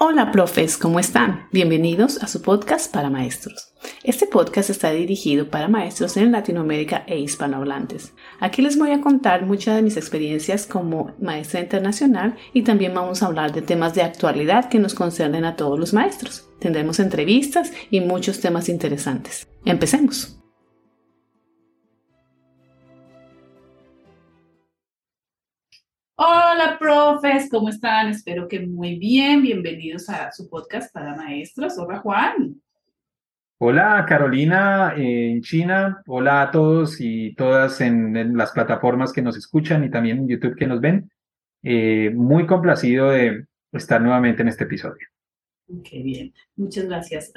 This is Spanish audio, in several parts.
Hola profes, ¿cómo están? Bienvenidos a su podcast para maestros. Este podcast está dirigido para maestros en Latinoamérica e hispanohablantes. Aquí les voy a contar muchas de mis experiencias como maestra internacional y también vamos a hablar de temas de actualidad que nos concernen a todos los maestros. Tendremos entrevistas y muchos temas interesantes. Empecemos. Hola, profes, ¿cómo están? Espero que muy bien. Bienvenidos a su podcast para maestros. Hola, Juan. Hola, Carolina, en China. Hola a todos y todas en, las plataformas que nos escuchan y también en YouTube que nos ven. Eh, muy complacido de estar nuevamente en este episodio. Qué bien, muchas gracias.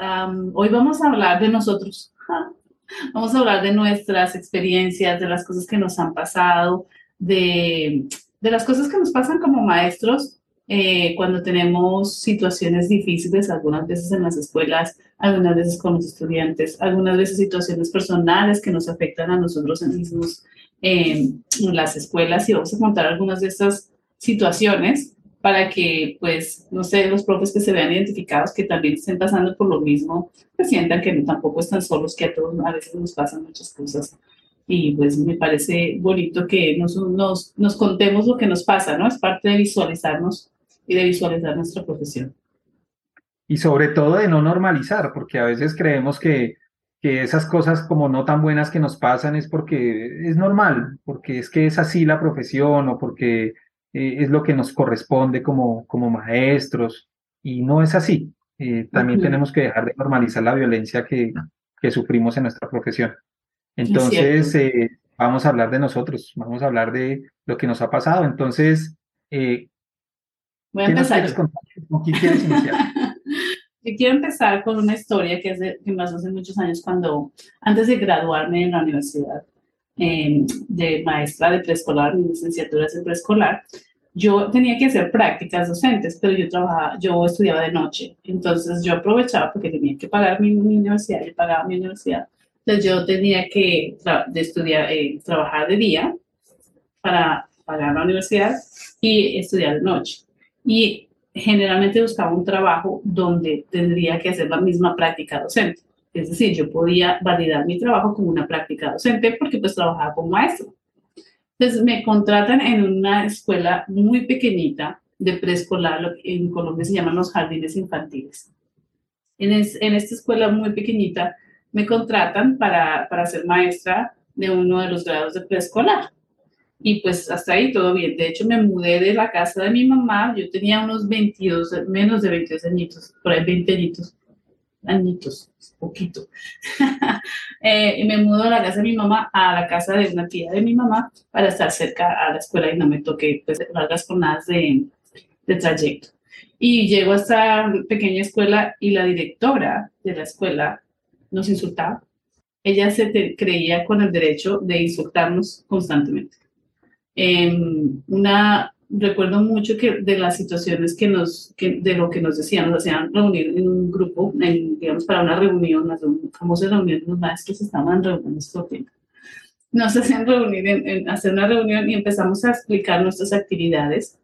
hoy vamos a hablar de nosotros. Vamos a hablar de nuestras experiencias, de las cosas que nos han pasado, de de las cosas que nos pasan como maestros eh, cuando tenemos situaciones difíciles, algunas veces en las escuelas, algunas veces con los estudiantes, algunas veces situaciones personales que nos afectan a nosotros mismos en las escuelas y vamos a contar algunas de estas situaciones para que, pues, no sé, los profes que se vean identificados, que también estén pasando por lo mismo, que sientan que no, tampoco están solos, que a todos a veces nos pasan muchas cosas y pues me parece bonito que nos, nos, nos, contemos lo que nos pasa, ¿no? Es parte de visualizarnos y de visualizar nuestra profesión. Y sobre todo de no normalizar, porque a veces creemos que, que esas cosas como no tan buenas que nos pasan es porque es normal, porque es que es así la profesión o porque eh, es lo que nos corresponde como, como maestros y no es así. Eh, también tenemos que dejar de normalizar la violencia que, que sufrimos en nuestra profesión. Entonces, eh, vamos a hablar de nosotros, vamos a hablar de lo que nos ha pasado. Entonces, eh, voy a empezar. ¿Con qué quieres iniciar? Yo quiero empezar con una historia que, es de, que pasó hace muchos años cuando, antes de graduarme en la universidad em, de maestra de preescolar, mi licenciatura es en preescolar, yo tenía que hacer prácticas docentes, pero yo trabajaba, yo estudiaba de noche. Entonces yo aprovechaba porque tenía que pagar mi, mi universidad, yo pagaba mi universidad entonces yo tenía que de estudiar, eh, trabajar de día para pagar la universidad y estudiar de noche. Y generalmente buscaba un trabajo donde tendría que hacer la misma práctica docente. Es decir, yo podía validar mi trabajo como una práctica docente porque pues trabajaba como maestro. Entonces me contratan en una escuela muy pequeñita de preescolar, lo que en Colombia se llaman los jardines infantiles. En, en esta escuela muy pequeñita me contratan para, para ser maestra de uno de los grados de preescolar. Y pues hasta ahí todo bien. De hecho, me mudé de la casa de mi mamá. Yo tenía unos 22, menos de 22 añitos, por ahí 20 añitos. Añitos, poquito. eh, y me mudo de la casa de mi mamá a la casa de una tía de mi mamá para estar cerca a la escuela y no me toque pues, largas jornadas de, de trayecto. Y llego a esta pequeña escuela y la directora de la escuela nos insultaba. Ella se creía con el derecho de insultarnos constantemente. Em, una, recuerdo mucho que de las situaciones que nos, que, de lo que nos decían, nos hacían reunir en un grupo, digamos, para una reunión, las famosas reuniones, los maestros estaban reunidos todo tiempo. Nos hacían reunir, en, hacer una reunión y empezamos a explicar nuestras actividades.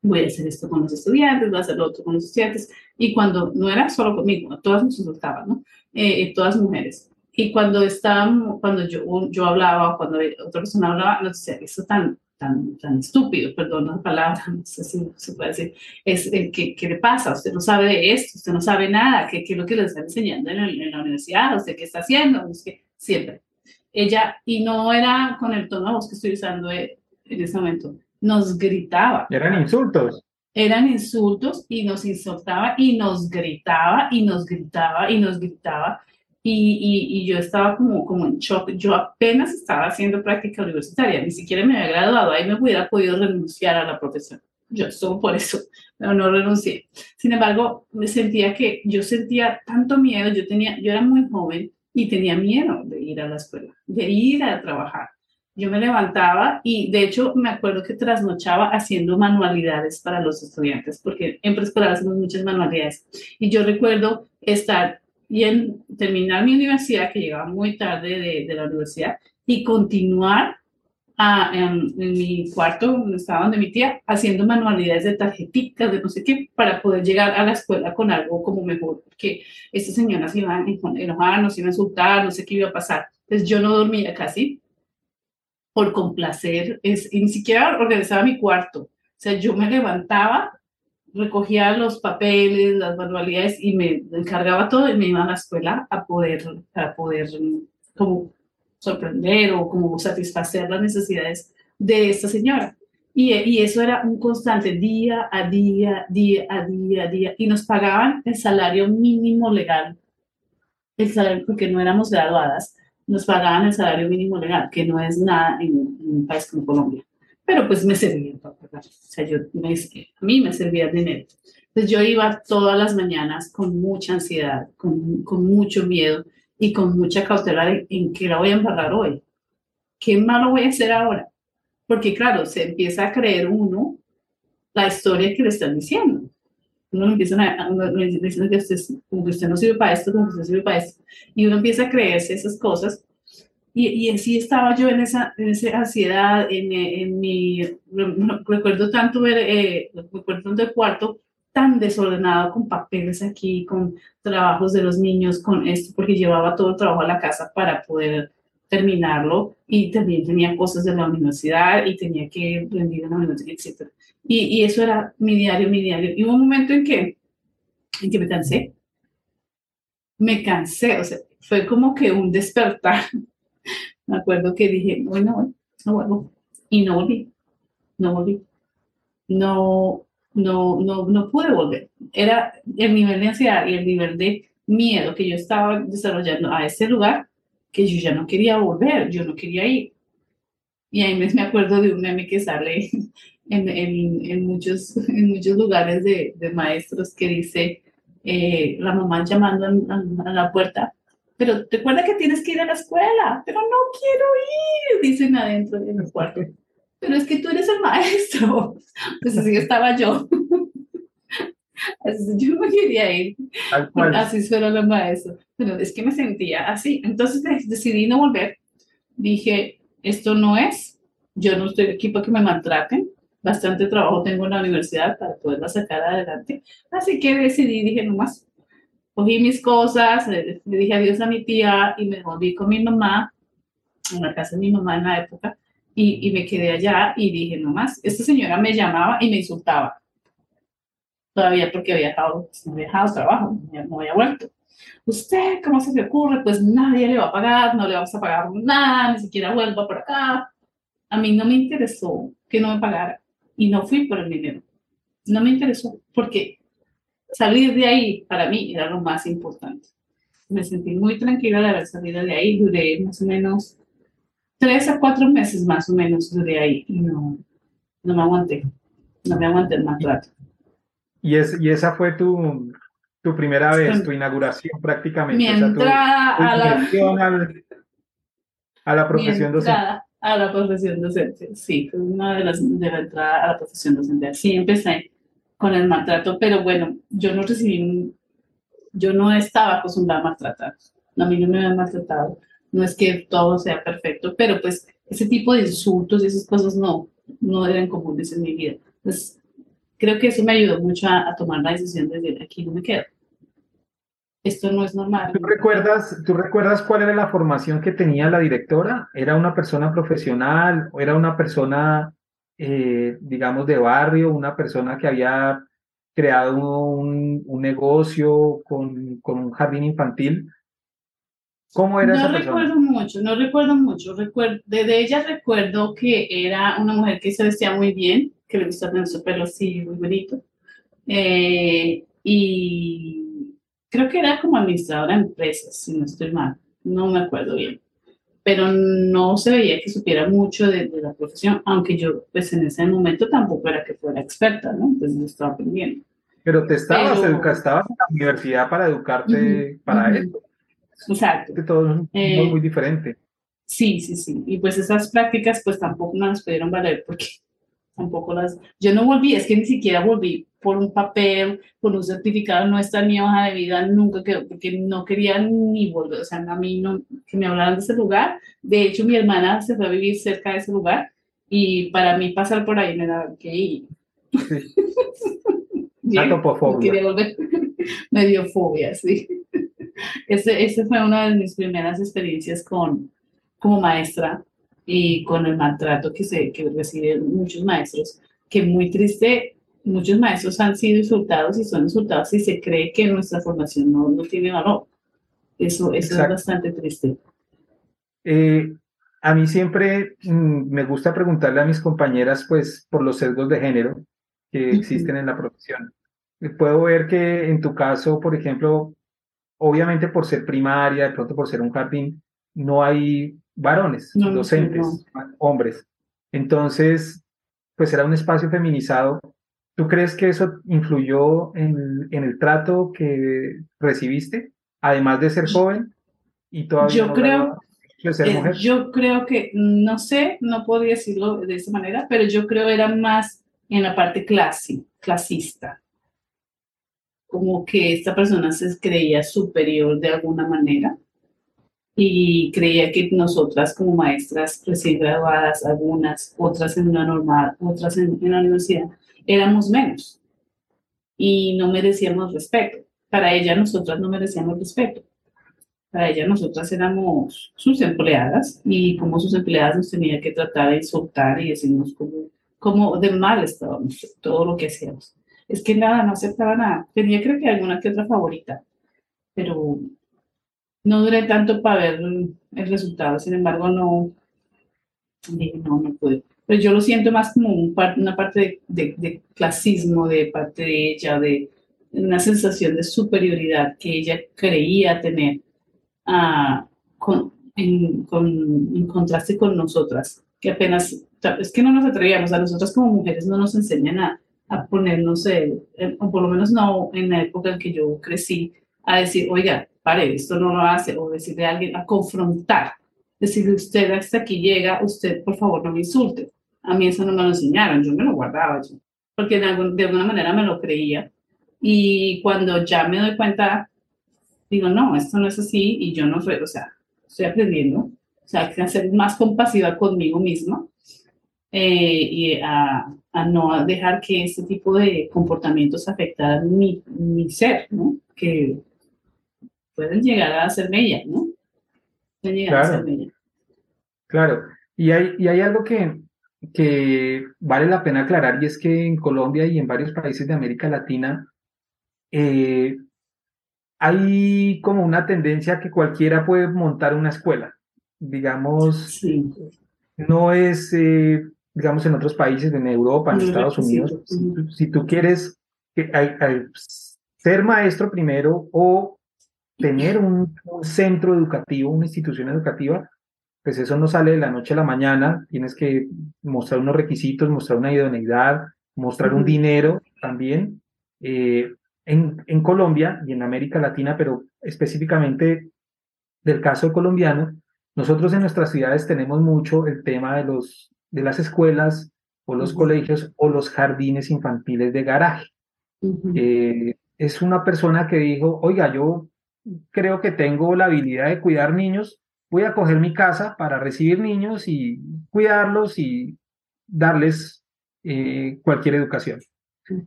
Voy a hacer esto con los estudiantes, voy a hacer lo otro con los estudiantes. Y cuando no era solo conmigo, todas nos insultaban, ¿no? eh, todas mujeres. Y cuando estaban, cuando yo, yo hablaba, cuando otra persona hablaba, nos decía, eso tan, tan, tan estúpido, perdón la palabra, no sé si se puede decir, es, eh, ¿qué, ¿qué, le pasa? Usted no sabe de esto, usted no sabe nada, ¿qué, qué es lo que le están enseñando en, en, la universidad? ¿Usted qué está haciendo? Siempre. Ella, y no era con el tono de voz que estoy usando en ese momento, nos gritaba. Eran insultos eran insultos y nos insultaba y nos gritaba y nos gritaba y nos gritaba. Y, y, yo estaba como, como en shock. Yo apenas estaba haciendo práctica universitaria, ni siquiera me había graduado, ahí me hubiera podido renunciar a la profesión. Yo solo por eso, pero no renuncié. Sin embargo, me sentía que yo sentía tanto miedo, yo, tenía, yo era muy joven y tenía miedo de ir a la escuela, de ir a trabajar yo me levantaba y de hecho me acuerdo que trasnochaba haciendo manualidades para los estudiantes, porque en preescolar hacemos muchas manualidades. Y yo recuerdo estar y en, terminar mi universidad, que llegaba muy tarde de, la universidad, y continuar a, en, mi cuarto, donde estaba donde mi tía, haciendo manualidades de tarjetitas, de no sé qué, para poder llegar a la escuela con algo como mejor, porque esta señora se iba a enojar, nos iba a insultar, no sé qué iba a pasar. Entonces yo no dormía casi por complacer, es, ni siquiera organizaba mi cuarto. O sea, yo me levantaba, recogía los papeles, las manualidades y me encargaba todo y me iba a la escuela a poder, a poder como sorprender o como satisfacer las necesidades de esta señora. Y, y, eso era un constante día a día, día a día, día. Y nos pagaban el salario mínimo legal, el salario, porque no éramos graduadas, nos pagaban el salario mínimo legal, que no es nada en, un país como Colombia. Pero pues me servía para pagar. O sea, yo, me, a mí me servía dinero. Entonces yo iba todas las mañanas con mucha ansiedad, con, con mucho miedo y con mucha cautela en, qué la voy a embarrar hoy. ¿Qué malo voy a hacer ahora? Porque claro, se empieza a creer uno la historia que le están diciendo. Uno empieza a, uno que usted, como que usted no sirve para esto, como que usted sirve para esto. Y uno empieza a creerse esas cosas. Y, y así estaba yo en esa, en esa ansiedad, en, en mi, recuerdo tanto ver, eh, recuerdo tanto el cuarto, tan desordenado con papeles aquí, con trabajos de los niños, con esto, porque llevaba todo el trabajo a la casa para poder terminarlo y también tenía cosas de la universidad y tenía que rendir en la universidad, etc. Y, y, eso era mi diario, mi diario. Y hubo un momento en que, en que me cansé. Me cansé, o sea, fue como que un despertar. me acuerdo que dije, bueno, no vuelvo. Y no volví, no volví. No, no, no, no pude volver. Era el nivel de ansiedad y el nivel de miedo que yo estaba desarrollando a ese lugar que yo ya no quería volver, yo no quería ir. Y ahí me acuerdo de un meme que sale en, en, en muchos, en muchos lugares de, de maestros que dice eh, la mamá llamando a, a, la puerta, pero recuerda que tienes que ir a la escuela, pero no quiero ir, dicen adentro en el cuarto pero es que tú eres el maestro. Pues así estaba yo. Yo no quería ir. Así fueron los maestros. Pero es que me sentía así. Entonces decidí no volver. Dije, esto no es. Yo no estoy aquí para que me maltraten. Bastante trabajo tengo en la universidad para poderla sacar adelante. Así que decidí, dije, nomás. Cogí mis cosas, le dije adiós a mi tía y me volví con mi mamá, en la casa de mi mamá en la época y, me quedé allá y dije, no más, esta señora me llamaba y me insultaba. Todavía porque había dejado, no había dejado trabajo, no había vuelto. Usted, ¿cómo se le ocurre? Pues nadie le va a pagar, no le vamos a pagar nada, ni siquiera vuelva por acá. A mí no me interesó que no me pagara y no fui por el dinero. No me interesó porque salir de ahí para mí era lo más importante. Me sentí muy tranquila de haber salido de ahí, duré más o menos tres a cuatro meses más o menos duré ahí y no, no me aguanté, no me aguanté el maltrato. ¿Y, es, y esa fue tu, tu primera vez, tu inauguración prácticamente? Mi entrada a, la, a la profesión docente. A la profesión docente, sí, fue una de las de la entrada a la profesión docente. Sí, empecé con el maltrato, pero bueno, yo no recibí, yo no estaba acostumbrada a maltratar. A mí no me habían maltratado no es que todo sea perfecto, pero pues ese tipo de insultos y esas cosas no, no eran comunes en mi vida. Entonces, creo que eso me ayudó mucho a, tomar la decisión de decir, aquí no me quedo. Esto no es normal. ¿Tú recuerdas, ¿Tú recuerdas cuál era la formación que tenía la directora? ¿Era una persona profesional o era una persona, eh, digamos, de barrio, una persona que había creado un, un negocio con, con un jardín infantil? ¿Cómo era no recuerdo mucho, no recuerdo mucho. Recuerdo, de, ella recuerdo que era una mujer que se vestía muy bien, que le gustaba tener su pelo así muy bonito. Eh, y creo que era como administradora de empresas, si no estoy mal. No me acuerdo bien. Pero no se veía que supiera mucho de, la profesión, aunque yo, pues en ese momento tampoco era que fuera experta, ¿no? Entonces yo estaba aprendiendo. Pero te estabas, educando, estabas en la universidad para educarte para eso. Exacto. Que todo es eh, muy diferente. Sí, sí, sí. Y pues esas prácticas pues tampoco me las pudieron valer porque tampoco las... Yo no volví, es que ni siquiera volví por un papel, por un certificado, no está en mi hoja de vida, nunca quedó, porque no quería ni volver, o sea, a mí no, que me hablaran de ese lugar. De hecho, mi hermana se fue a vivir cerca de ese lugar y para mí pasar por ahí me daba que ir. Me dio fobia, sí. Ese, ese fue una de mis primeras experiencias con, como maestra y con el maltrato que, se, que reciben muchos maestros, que muy triste, muchos maestros han sido insultados y son insultados y se cree que nuestra formación no, no tiene valor. Eso, eso es bastante triste. Eh, a mí siempre mm, me gusta preguntarle a mis compañeras, pues, por los sesgos de género que existen en la profesión. Puedo ver que en tu caso, por ejemplo, obviamente por ser primaria, de pronto por ser un jardín, no hay varones, docentes, hombres. Entonces, pues era un espacio feminizado. ¿Tú crees que eso influyó en, en el trato que recibiste, además de ser joven y todavía yo creo, ser mujer? yo creo que, no sé, no podría decirlo de esa manera, pero yo creo era más en la parte clase, clasista como que esta persona se creía superior de alguna manera y creía que nosotras como maestras recién graduadas, algunas, otras en una normal, otras en, la universidad, éramos menos y no merecíamos respeto. Para ella nosotras no merecíamos respeto. Para ella nosotras éramos sus empleadas y como sus empleadas nos tenía que tratar de insultar y decirnos como, como de mal estábamos, todo lo que hacíamos es que nada, no aceptaba nada. Tenía creo que alguna que otra favorita, pero no duré tanto para ver el resultado. Sin embargo, no, no, no pude. Pero yo lo siento más como una parte de, clasismo de parte de ella, de una sensación de superioridad que ella creía tener ah, con, en, en contraste con nosotras, que apenas, es que no nos atrevíamos, a nosotras como mujeres no nos enseñan a a ponernos, o por lo menos no en la época en que yo crecí, a decir, oiga, pare, esto no lo hace, o decirle a alguien, a confrontar, decirle, usted hasta aquí llega, usted por favor no me insulte. A mí eso no me lo enseñaron, yo me lo guardaba, yo, porque de, alguna manera me lo creía. Y cuando ya me doy cuenta, digo, no, esto no es así y yo no soy, o sea, estoy aprendiendo, o sea, que ser más compasiva conmigo misma eh, y a, a, no dejar que este tipo de comportamientos afectaran mi, mi ser, ¿no? Que pueden llegar a hacerme ella, ¿no? Pueden llegar claro. a ser Claro, y hay, y hay algo que, que vale la pena aclarar y es que en Colombia y en varios países de América Latina eh, hay como una tendencia que cualquiera puede montar una escuela. Digamos, sí. no es eh, digamos, en otros países, en Europa, en Estados Unidos, si, tú quieres ser maestro primero o tener un, centro educativo, una institución educativa, pues eso no sale de la noche a la mañana, tienes que mostrar unos requisitos, mostrar una idoneidad, mostrar un dinero también. Eh, en, en Colombia y en América Latina, pero específicamente del caso colombiano, nosotros en nuestras ciudades tenemos mucho el tema de los de las escuelas o los colegios o los jardines infantiles de garaje. Eh, es una persona que dijo, oiga, yo creo que tengo la habilidad de cuidar niños, voy a coger mi casa para recibir niños y cuidarlos y darles eh, cualquier educación.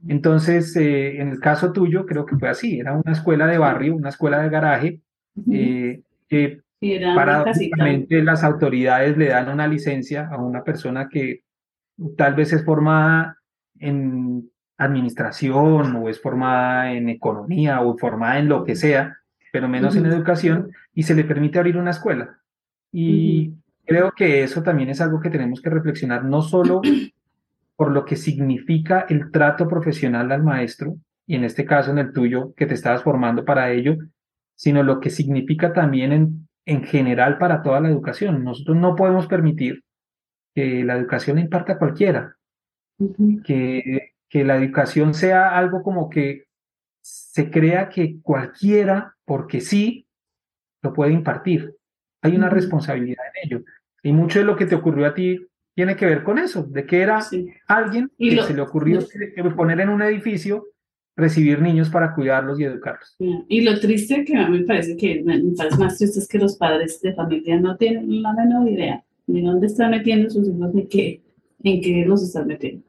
Entonces, eh, en el caso tuyo, creo que fue así, era una escuela de barrio, una escuela de garaje, que Paradójicamente, las autoridades le dan una licencia a una persona que tal vez es formada en administración o es formada en economía o formada en lo que sea, pero menos en educación, y se le permite abrir una escuela. Y creo que eso también es algo que tenemos que reflexionar, no solo por lo que significa el trato profesional al maestro, y en este caso en el tuyo, que te estabas formando para ello, sino lo que significa también en en general para toda la educación. Nosotros no podemos permitir que la educación la imparta cualquiera, que, que la educación sea algo como que se crea que cualquiera, porque sí, lo puede impartir. Hay una responsabilidad en ello. Y mucho de lo que te ocurrió a ti tiene que ver con eso, de que era alguien y que se le ocurrió poner en un edificio recibir niños para cuidarlos y educarlos. Y lo triste que a mí me parece que me parece más triste es que los padres de familia no tienen la menor idea ni dónde están metiendo sus hijos ni qué, en qué los están metiendo.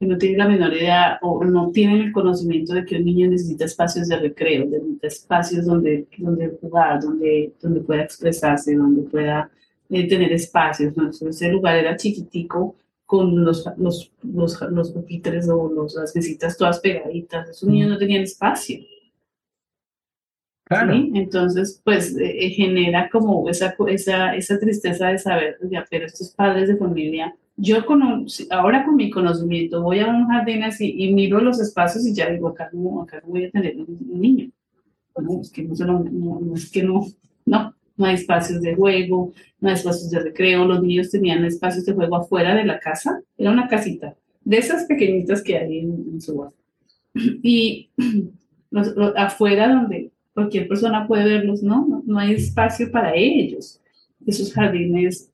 Que no tienen la menor idea o no tienen el conocimiento de que un niño necesita espacios de recreo, necesita espacios donde, donde jugar, donde, donde pueda expresarse, donde pueda eh, tener espacios. ¿no? ese lugar era chiquitico con los, los, los, los pupitres o los, las mesitas todas pegaditas. Esos niños no tenían espacio. Claro. Entonces, pues eh, eh, genera como esa, esa, esa tristeza de saber, ya, pero estos padres de familia, yo con, ahora con mi conocimiento voy a un jardín así y miro los espacios y ya digo, acá no, acá voy a tener un, niño. No, es que no, no, no, es que no, no, no hay espacios de juego, no hay espacios de recreo, los niños tenían espacios de juego afuera de la casa, era una casita, de esas pequeñitas que hay en, su casa. Y afuera donde cualquier persona puede verlos, ¿no? ¿no? hay espacio para ellos. Esos jardines,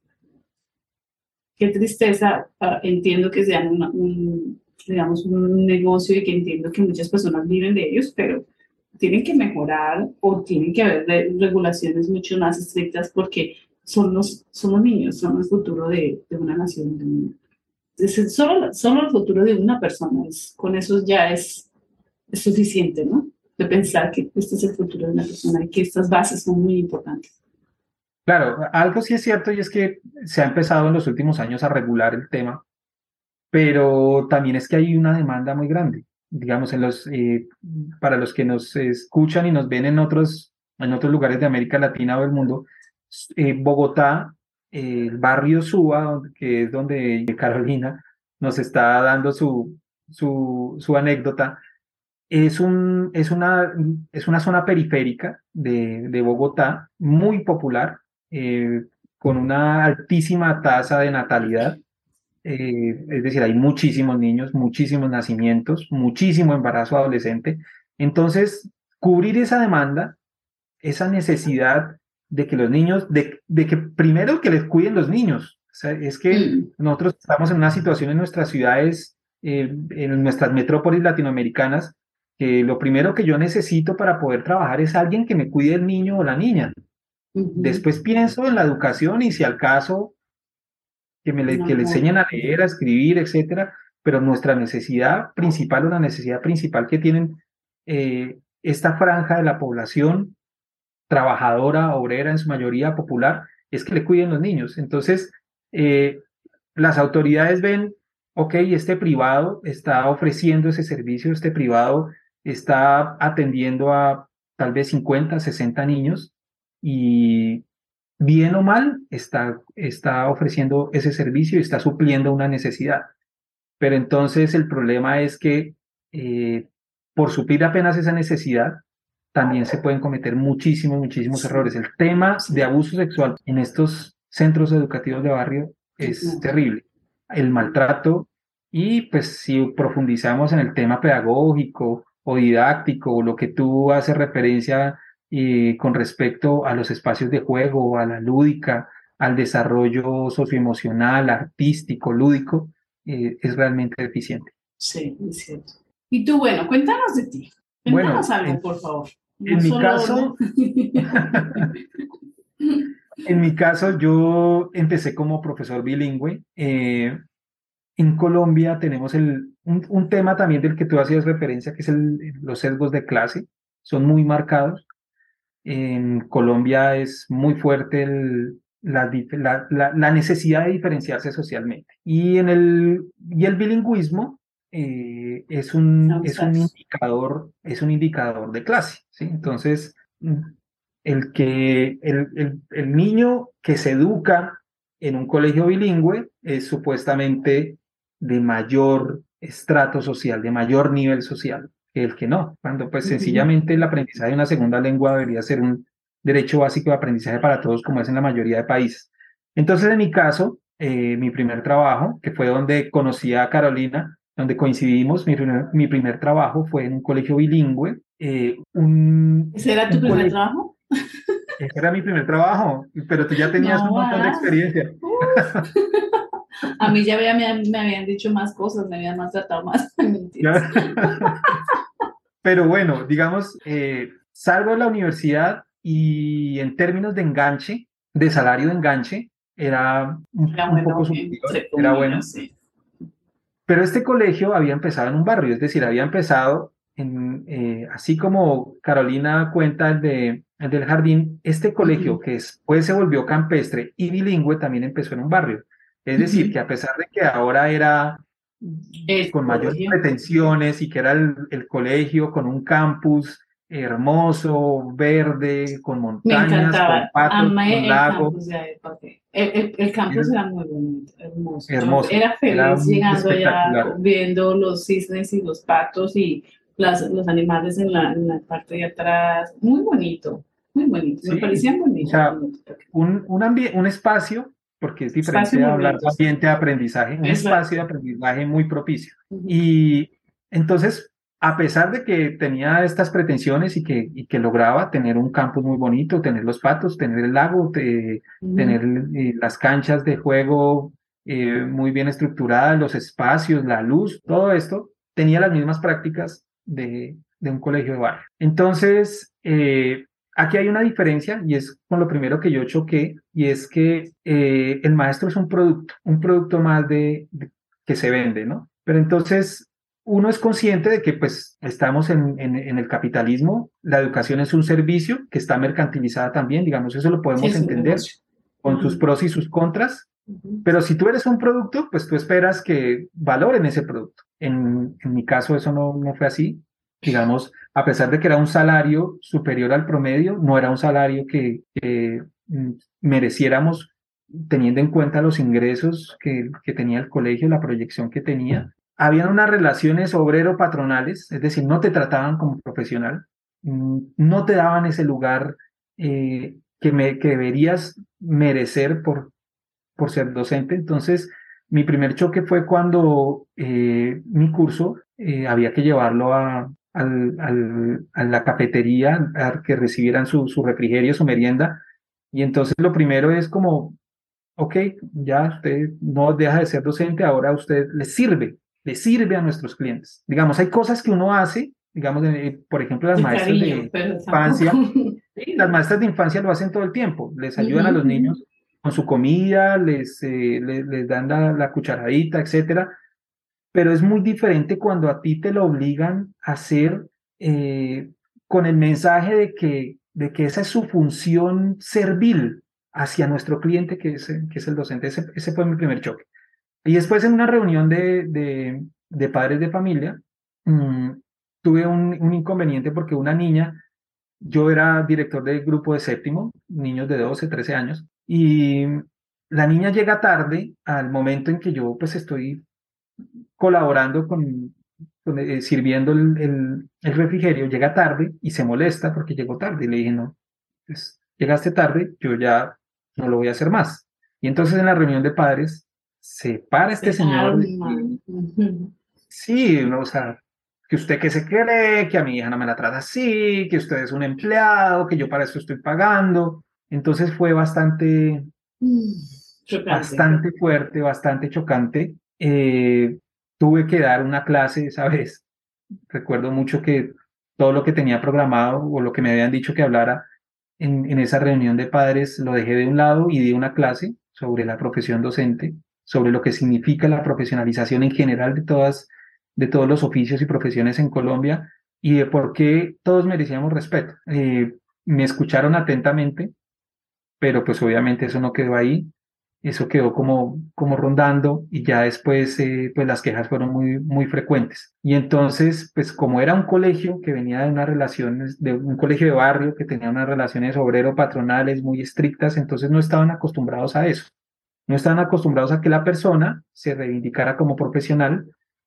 qué tristeza, ah, entiendo que sean un, digamos, un negocio y que entiendo que muchas personas viven de ellos, pero tienen que mejorar o tienen que haber regulaciones mucho más estrictas porque son los, son niños, son el futuro de, de una nación. Es solo, solo el futuro de una persona, es, con eso ya es, es suficiente, ¿no? De pensar que este es el futuro de una persona y que estas bases son muy importantes. Claro, algo sí es cierto y es que se ha empezado en los últimos años a regular el tema, pero también es que hay una demanda muy grande. Digamos, en los, eh, para los que nos escuchan y nos ven en otros, en otros lugares de América Latina o del mundo, eh, Bogotá, el barrio Suba, que es donde Carolina nos está dando su, su, su anécdota, es, un, es, una, es una zona periférica de, de Bogotá, muy popular, eh, con una altísima tasa de natalidad. Eh, es decir, hay muchísimos niños, muchísimos nacimientos, muchísimo embarazo adolescente. Entonces, cubrir esa demanda, esa necesidad de que los niños, de, de que primero que les cuiden los niños. es que nosotros estamos en una situación en nuestras ciudades, eh, en nuestras metrópolis latinoamericanas, que lo primero que yo necesito para poder trabajar es alguien que me cuide el niño o la niña. Después pienso en la educación y si al caso que, me le, que le enseñen a leer, a escribir, etcétera, pero nuestra necesidad principal o la necesidad principal que tienen eh, esta franja de la población trabajadora, obrera, en su mayoría popular, es que le cuiden los niños. Entonces, eh, las autoridades ven, ok, este privado está ofreciendo ese servicio, este privado está atendiendo a tal vez 50, 60 niños y bien o mal, está, está ofreciendo ese servicio y está supliendo una necesidad. Pero entonces el problema es que eh, por suplir apenas esa necesidad, también se pueden cometer muchísimos, muchísimos errores. El tema de abuso sexual en estos centros educativos de barrio es terrible. El maltrato y pues si profundizamos en el tema pedagógico o didáctico o lo que tú haces referencia y con respecto a los espacios de juego, a la lúdica, al desarrollo socioemocional, artístico, lúdico, eh, es realmente deficiente. Sí, es cierto. Y tú, bueno, cuéntanos de ti. Cuéntanos algo, por favor. en mi caso, en mi caso, yo empecé como profesor bilingüe. Eh, en Colombia tenemos el, un, tema también del que tú hacías referencia, que es el, los sesgos de clase. Son muy marcados. En Colombia es muy fuerte la, la, necesidad de diferenciarse socialmente. Y, en el, y el bilingüismo eh, es, un, es, un indicador, es un indicador de clase. ¿sí? Entonces, el, que, el, el, el niño que se educa en un colegio bilingüe es supuestamente de mayor estrato social, de mayor nivel social el que no, cuando pues sencillamente el aprendizaje de una segunda lengua debería ser un derecho básico de aprendizaje para todos, como es en la mayoría de países. Entonces, en mi caso, eh, mi primer trabajo, que fue donde conocí a Carolina, donde coincidimos, mi primer, mi primer trabajo fue en un colegio bilingüe. Eh, un, ¿Ese era tu primer trabajo? Ese era mi primer trabajo, pero tú ya tenías un montón de experiencia. A mí ya me, me habían dicho más cosas, me habían maltratado más. Pero bueno, digamos, eh, salgo de la universidad y en términos de enganche, de salario de enganche, era un, poco superior, era bueno. Pero este colegio había empezado en un barrio, es decir, había empezado en, eh, así como Carolina cuenta el, de, el del jardín, este colegio que después se volvió campestre y bilingüe también empezó en un barrio. Es decir, que a pesar de que ahora era con mayores pretensiones y que era el, colegio con un campus hermoso, verde, con montañas, con patos, con lago. El, campus era muy bonito, hermoso. Era feliz llegando allá, viendo los cisnes y los patos y los animales en la, en la, parte de atrás. Muy bonito, muy bonito. Me parecía bonito. O sea, un, un, un espacio porque es diferente hablar de ambiente de aprendizaje, un espacio de aprendizaje muy propicio. Y entonces, a pesar de que tenía estas pretensiones y que, y que lograba tener un campus muy bonito, tener los patos, tener el lago, tener eh, las canchas de juego eh, muy bien estructuradas, los espacios, la luz, todo esto, tenía las mismas prácticas de, de un colegio de barrio. Entonces, eh, Aquí hay una diferencia y es con lo primero que yo choqué y es que eh, el maestro es un producto, un producto más de, que se vende, ¿no? Pero entonces uno es consciente de que pues estamos en, en, el capitalismo, la educación es un servicio que está mercantilizada también, digamos, eso lo podemos entender con sus pros y sus contras, pero si tú eres un producto, pues tú esperas que valoren ese producto. En, en mi caso eso no, no fue así, digamos, a pesar de que era un salario superior al promedio, no era un salario que, mm, mereciéramos teniendo en cuenta los ingresos que, que, tenía el colegio, la proyección que tenía. Habían unas relaciones obrero-patronales, es decir, no te trataban como profesional, mm, no te daban ese lugar eh, que, me, que deberías merecer por, por ser docente. Entonces, mi primer choque fue cuando eh, mi curso eh, había que llevarlo a, al, a la cafetería a que recibieran su, su refrigerio, su merienda. Y entonces lo primero es como, ok, ya usted no deja de ser docente, ahora usted le sirve, le sirve a nuestros clientes. Digamos, hay cosas que uno hace, digamos, por ejemplo, las maestras de infancia, las maestras de infancia lo hacen todo el tiempo, les ayudan a los niños con su comida, les, eh, les, dan la, la, cucharadita, etcétera pero es muy diferente cuando a ti te lo obligan a hacer eh, con el mensaje de que, de que esa es su función servil hacia nuestro cliente, que es, que es el docente. Ese, ese, fue mi primer choque. Y después en una reunión de, de, padres de familia, mmm, tuve un, un, inconveniente porque una niña, yo era director del grupo de séptimo, niños de 12, 13 años, y la niña llega tarde al momento en que yo pues estoy colaborando con, eh, sirviendo el, el, refrigerio, llega tarde y se molesta porque llegó tarde. Y le dije, no, pues llegaste tarde, yo ya no lo voy a hacer más. Y entonces en la reunión de padres se para este señor. sí, o sea, que usted que se cree, que a mi hija no me la trata así, que usted es un empleado, que yo para eso estoy pagando. Entonces fue bastante, mm, bastante fuerte, bastante chocante. Eh, tuve que dar una clase esa vez. Recuerdo mucho que todo lo que tenía programado o lo que me habían dicho que hablara en, esa reunión de padres lo dejé de un lado y di una clase sobre la profesión docente, sobre lo que significa la profesionalización en general de todas, de todos los oficios y profesiones en Colombia y de por qué todos merecíamos respeto. Eh, me escucharon atentamente, pero pues obviamente eso no quedó ahí eso quedó como, como rondando y ya después eh, pues las quejas fueron muy, muy frecuentes. Y entonces, pues como era un colegio que venía de unas relaciones, de un colegio de barrio que tenía unas relaciones obrero-patronales muy estrictas, entonces no estaban acostumbrados a eso. No estaban acostumbrados a que la persona se reivindicara como profesional,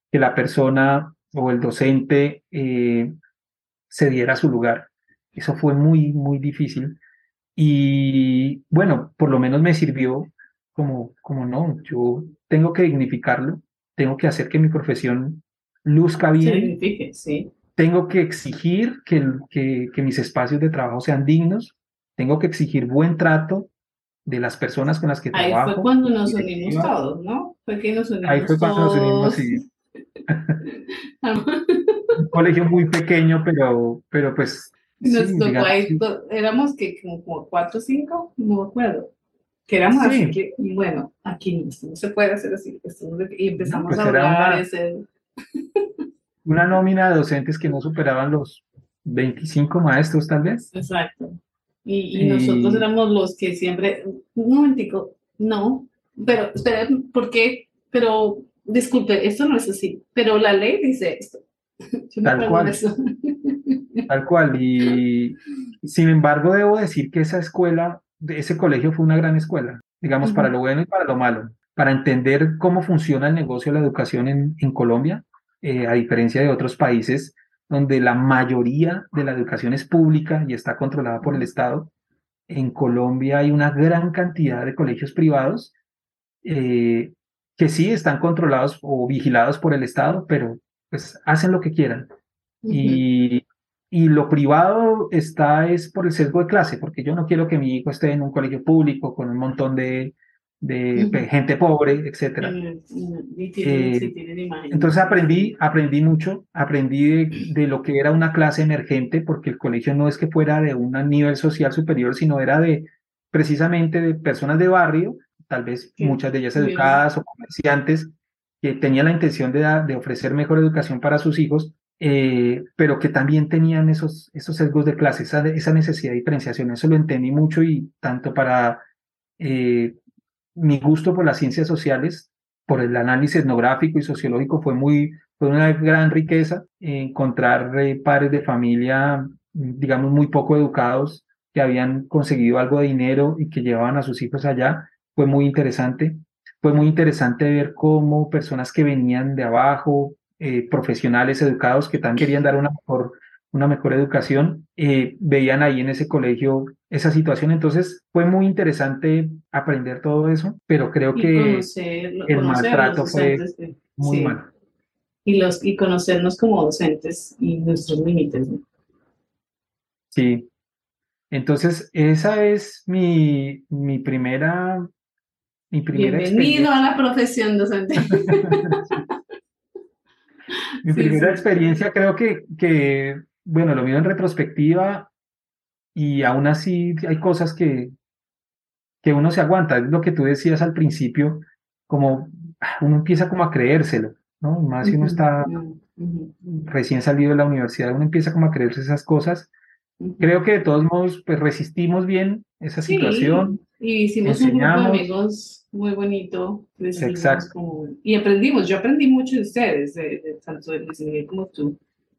que la persona o el docente eh, se diera su lugar. Eso fue muy, muy difícil. Y bueno, por lo menos me sirvió como, como no, yo tengo que dignificarlo, tengo que hacer que mi profesión luzca bien, sí. tengo que exigir que, que, que mis espacios de trabajo sean dignos, tengo que exigir buen trato de las personas con las que Ahí trabajo. fue cuando nos unimos todos, ¿no? Fue que nos unimos Ahí fue cuando nos unimos, sí. Un colegio muy pequeño, pero, pero pues... Nos sí, tocó digamos, ahí, sí. éramos que como, como cuatro o cinco, no me acuerdo. Que éramos Sí. así que, y bueno, aquí no, se puede hacer así. y empezamos pues a hablar, una- ese, Una nómina de docentes que no superaban los 25 maestros, tal vez. exacto. Y, y Y- nosotros éramos los que siempre, un momentico, no, pero, ¿por qué? Pero, disculpe, esto no es así, pero la ley dice esto. Yo Tal cual. eso. Tal cual. Y sin embargo, debo decir que esa escuela, ese colegio fue una gran escuela, digamos, para lo bueno y para lo malo, para entender cómo funciona el negocio de la educación en, en Colombia, eh, a diferencia de otros países donde la mayoría de la educación es pública y está controlada por el Estado. En Colombia hay una gran cantidad de colegios privados eh, que sí están controlados o vigilados por el Estado, pero pues hacen lo que quieran. Y, y lo privado está es por el sesgo de clase, porque yo no quiero que mi hijo esté en un colegio público con un montón de, de pe- gente pobre, etcétera. Eh, sí, imagen. Entonces aprendí, aprendí mucho, aprendí de, de lo que era una clase emergente, porque el colegio no es que fuera de un nivel social superior, sino era de precisamente de personas de barrio, tal vez Sí, muchas de ellas educadas o comerciantes, que tenían la intención de, de ofrecer mejor educación para sus hijos, eh, pero que también tenían esos, esos sesgos de clase, esa, necesidad de diferenciación. Eso lo entendí mucho y tanto para eh, mi gusto por las ciencias sociales, por el análisis etnográfico y sociológico, fue muy, fue una gran riqueza encontrar eh, padres de familia, digamos, muy poco educados, que habían conseguido algo de dinero y que llevaban a sus hijos allá. Fue muy interesante. Fue muy interesante ver cómo personas que venían de abajo, eh, profesionales educados que también querían dar una mejor, una mejor educación, eh, veían ahí en ese colegio esa situación. Entonces fue muy interesante aprender todo eso, pero creo Y que conocer, el maltrato fue muy sí, mal. Y, los, y conocernos como docentes y nuestros límites. ¿no? Sí. Entonces, esa es mi, mi primera, mi primera Bienvenido a la profesión docente. Mi Sí, primera sí. experiencia creo que, que, bueno, lo miro en retrospectiva y aún así hay cosas que, que uno se aguanta. Es lo que tú decías al principio, como ah, uno empieza como a creérselo, ¿no? Más si uno está recién salido de la universidad, uno empieza como a creerse esas cosas. Creo que de todos modos, pues resistimos bien esa Sí, situación. Y hicimos un grupo de enseñamos. amigos muy bonito. Exacto. como- y aprendimos, yo aprendí mucho de ustedes, de, de- tanto de Luis Miguel como tú,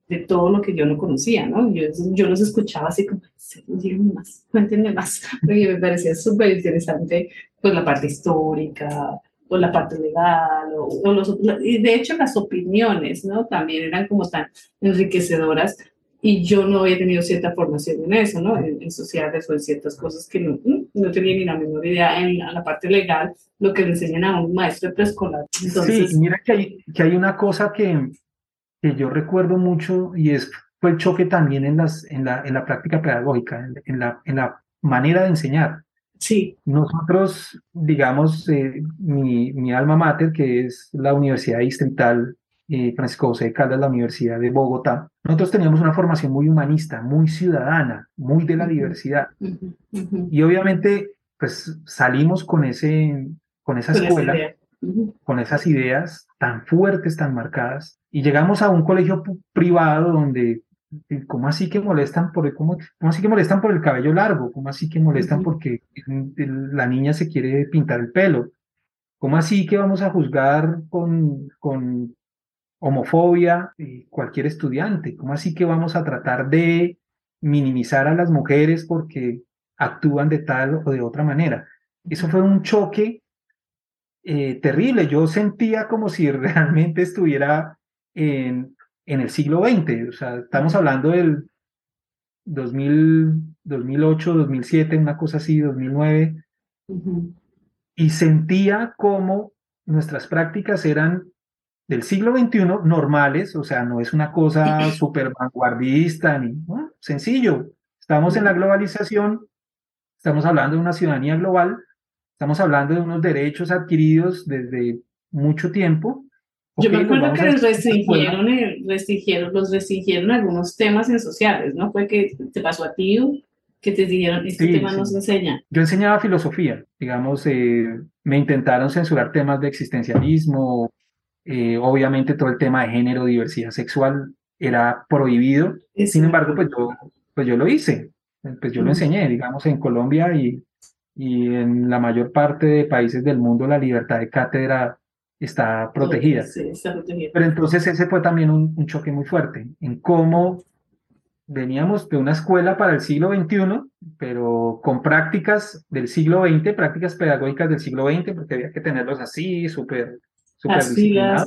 de todo lo que yo no conocía, ¿no? Yo, yo los escuchaba así como, "En serio, díganme más, cuéntenme más, porque me parecía súper interesante, pues la parte histórica, o la parte legal, o, o los, y de hecho las opiniones, ¿no? También eran como tan enriquecedoras y yo no había tenido cierta formación en eso, ¿no? En, en sociales o en ciertas cosas que no, no tenía ni la menor idea en la, la parte legal, lo que le enseñan a un maestro de preescolar. Entonces, Sí, mira que hay, que hay una cosa que, que yo recuerdo mucho y es fue el choque también en, las, en, la, en la práctica pedagógica, en, en la, en la manera de enseñar. sí, Nosotros, digamos, eh, mi, mi alma mater, que es la Universidad Distrital eh, Francisco José de Caldas, la Universidad de Bogotá, nosotros teníamos una formación muy humanista, muy ciudadana, muy de la diversidad. Y obviamente, pues salimos con, ese, con esa con esa escuela con esas ideas tan fuertes, tan marcadas, y llegamos a un colegio privado donde, eh, ¿cómo así que molestan por el, cómo, cómo así que molestan por el cabello largo? ¿Cómo así que molestan porque la niña se quiere pintar el pelo? ¿Cómo así que vamos a juzgar con, con homofobia eh, cualquier estudiante? ¿Cómo así que vamos a tratar de minimizar a las mujeres porque actúan de tal o de otra manera? Eso fue un choque eh, terrible. Yo sentía como si realmente estuviera en, en el siglo XX. O sea, estamos hablando del 2000, 2008, 2007, una cosa así, 2009. ujú. Y sentía como nuestras prácticas eran del siglo XXI normales, o sea, no es una cosa súper vanguardista ni ¿no? sencillo. Estamos en la globalización, estamos hablando de una ciudadanía global, Estamos hablando de unos derechos adquiridos desde mucho tiempo. Yo me acuerdo que les restringieron, restringieron, los restringieron algunos temas en sociales, ¿no? Fue que te pasó a ti que te dijeron, este tema no se enseña. Yo enseñaba filosofía, digamos, eh, me intentaron censurar temas de existencialismo, eh, obviamente todo el tema de género, diversidad sexual era prohibido. Sin embargo, pues yo, pues yo lo hice, pues yo lo enseñé, digamos, en Colombia y y en la mayor parte de países del mundo la libertad de cátedra está protegida. Sí, está protegida. Pero entonces ese fue también un, choque muy fuerte en cómo veníamos de una escuela para el siglo XXI, pero con prácticas del siglo XX, prácticas pedagógicas del siglo XX, porque había que tenerlos así, súper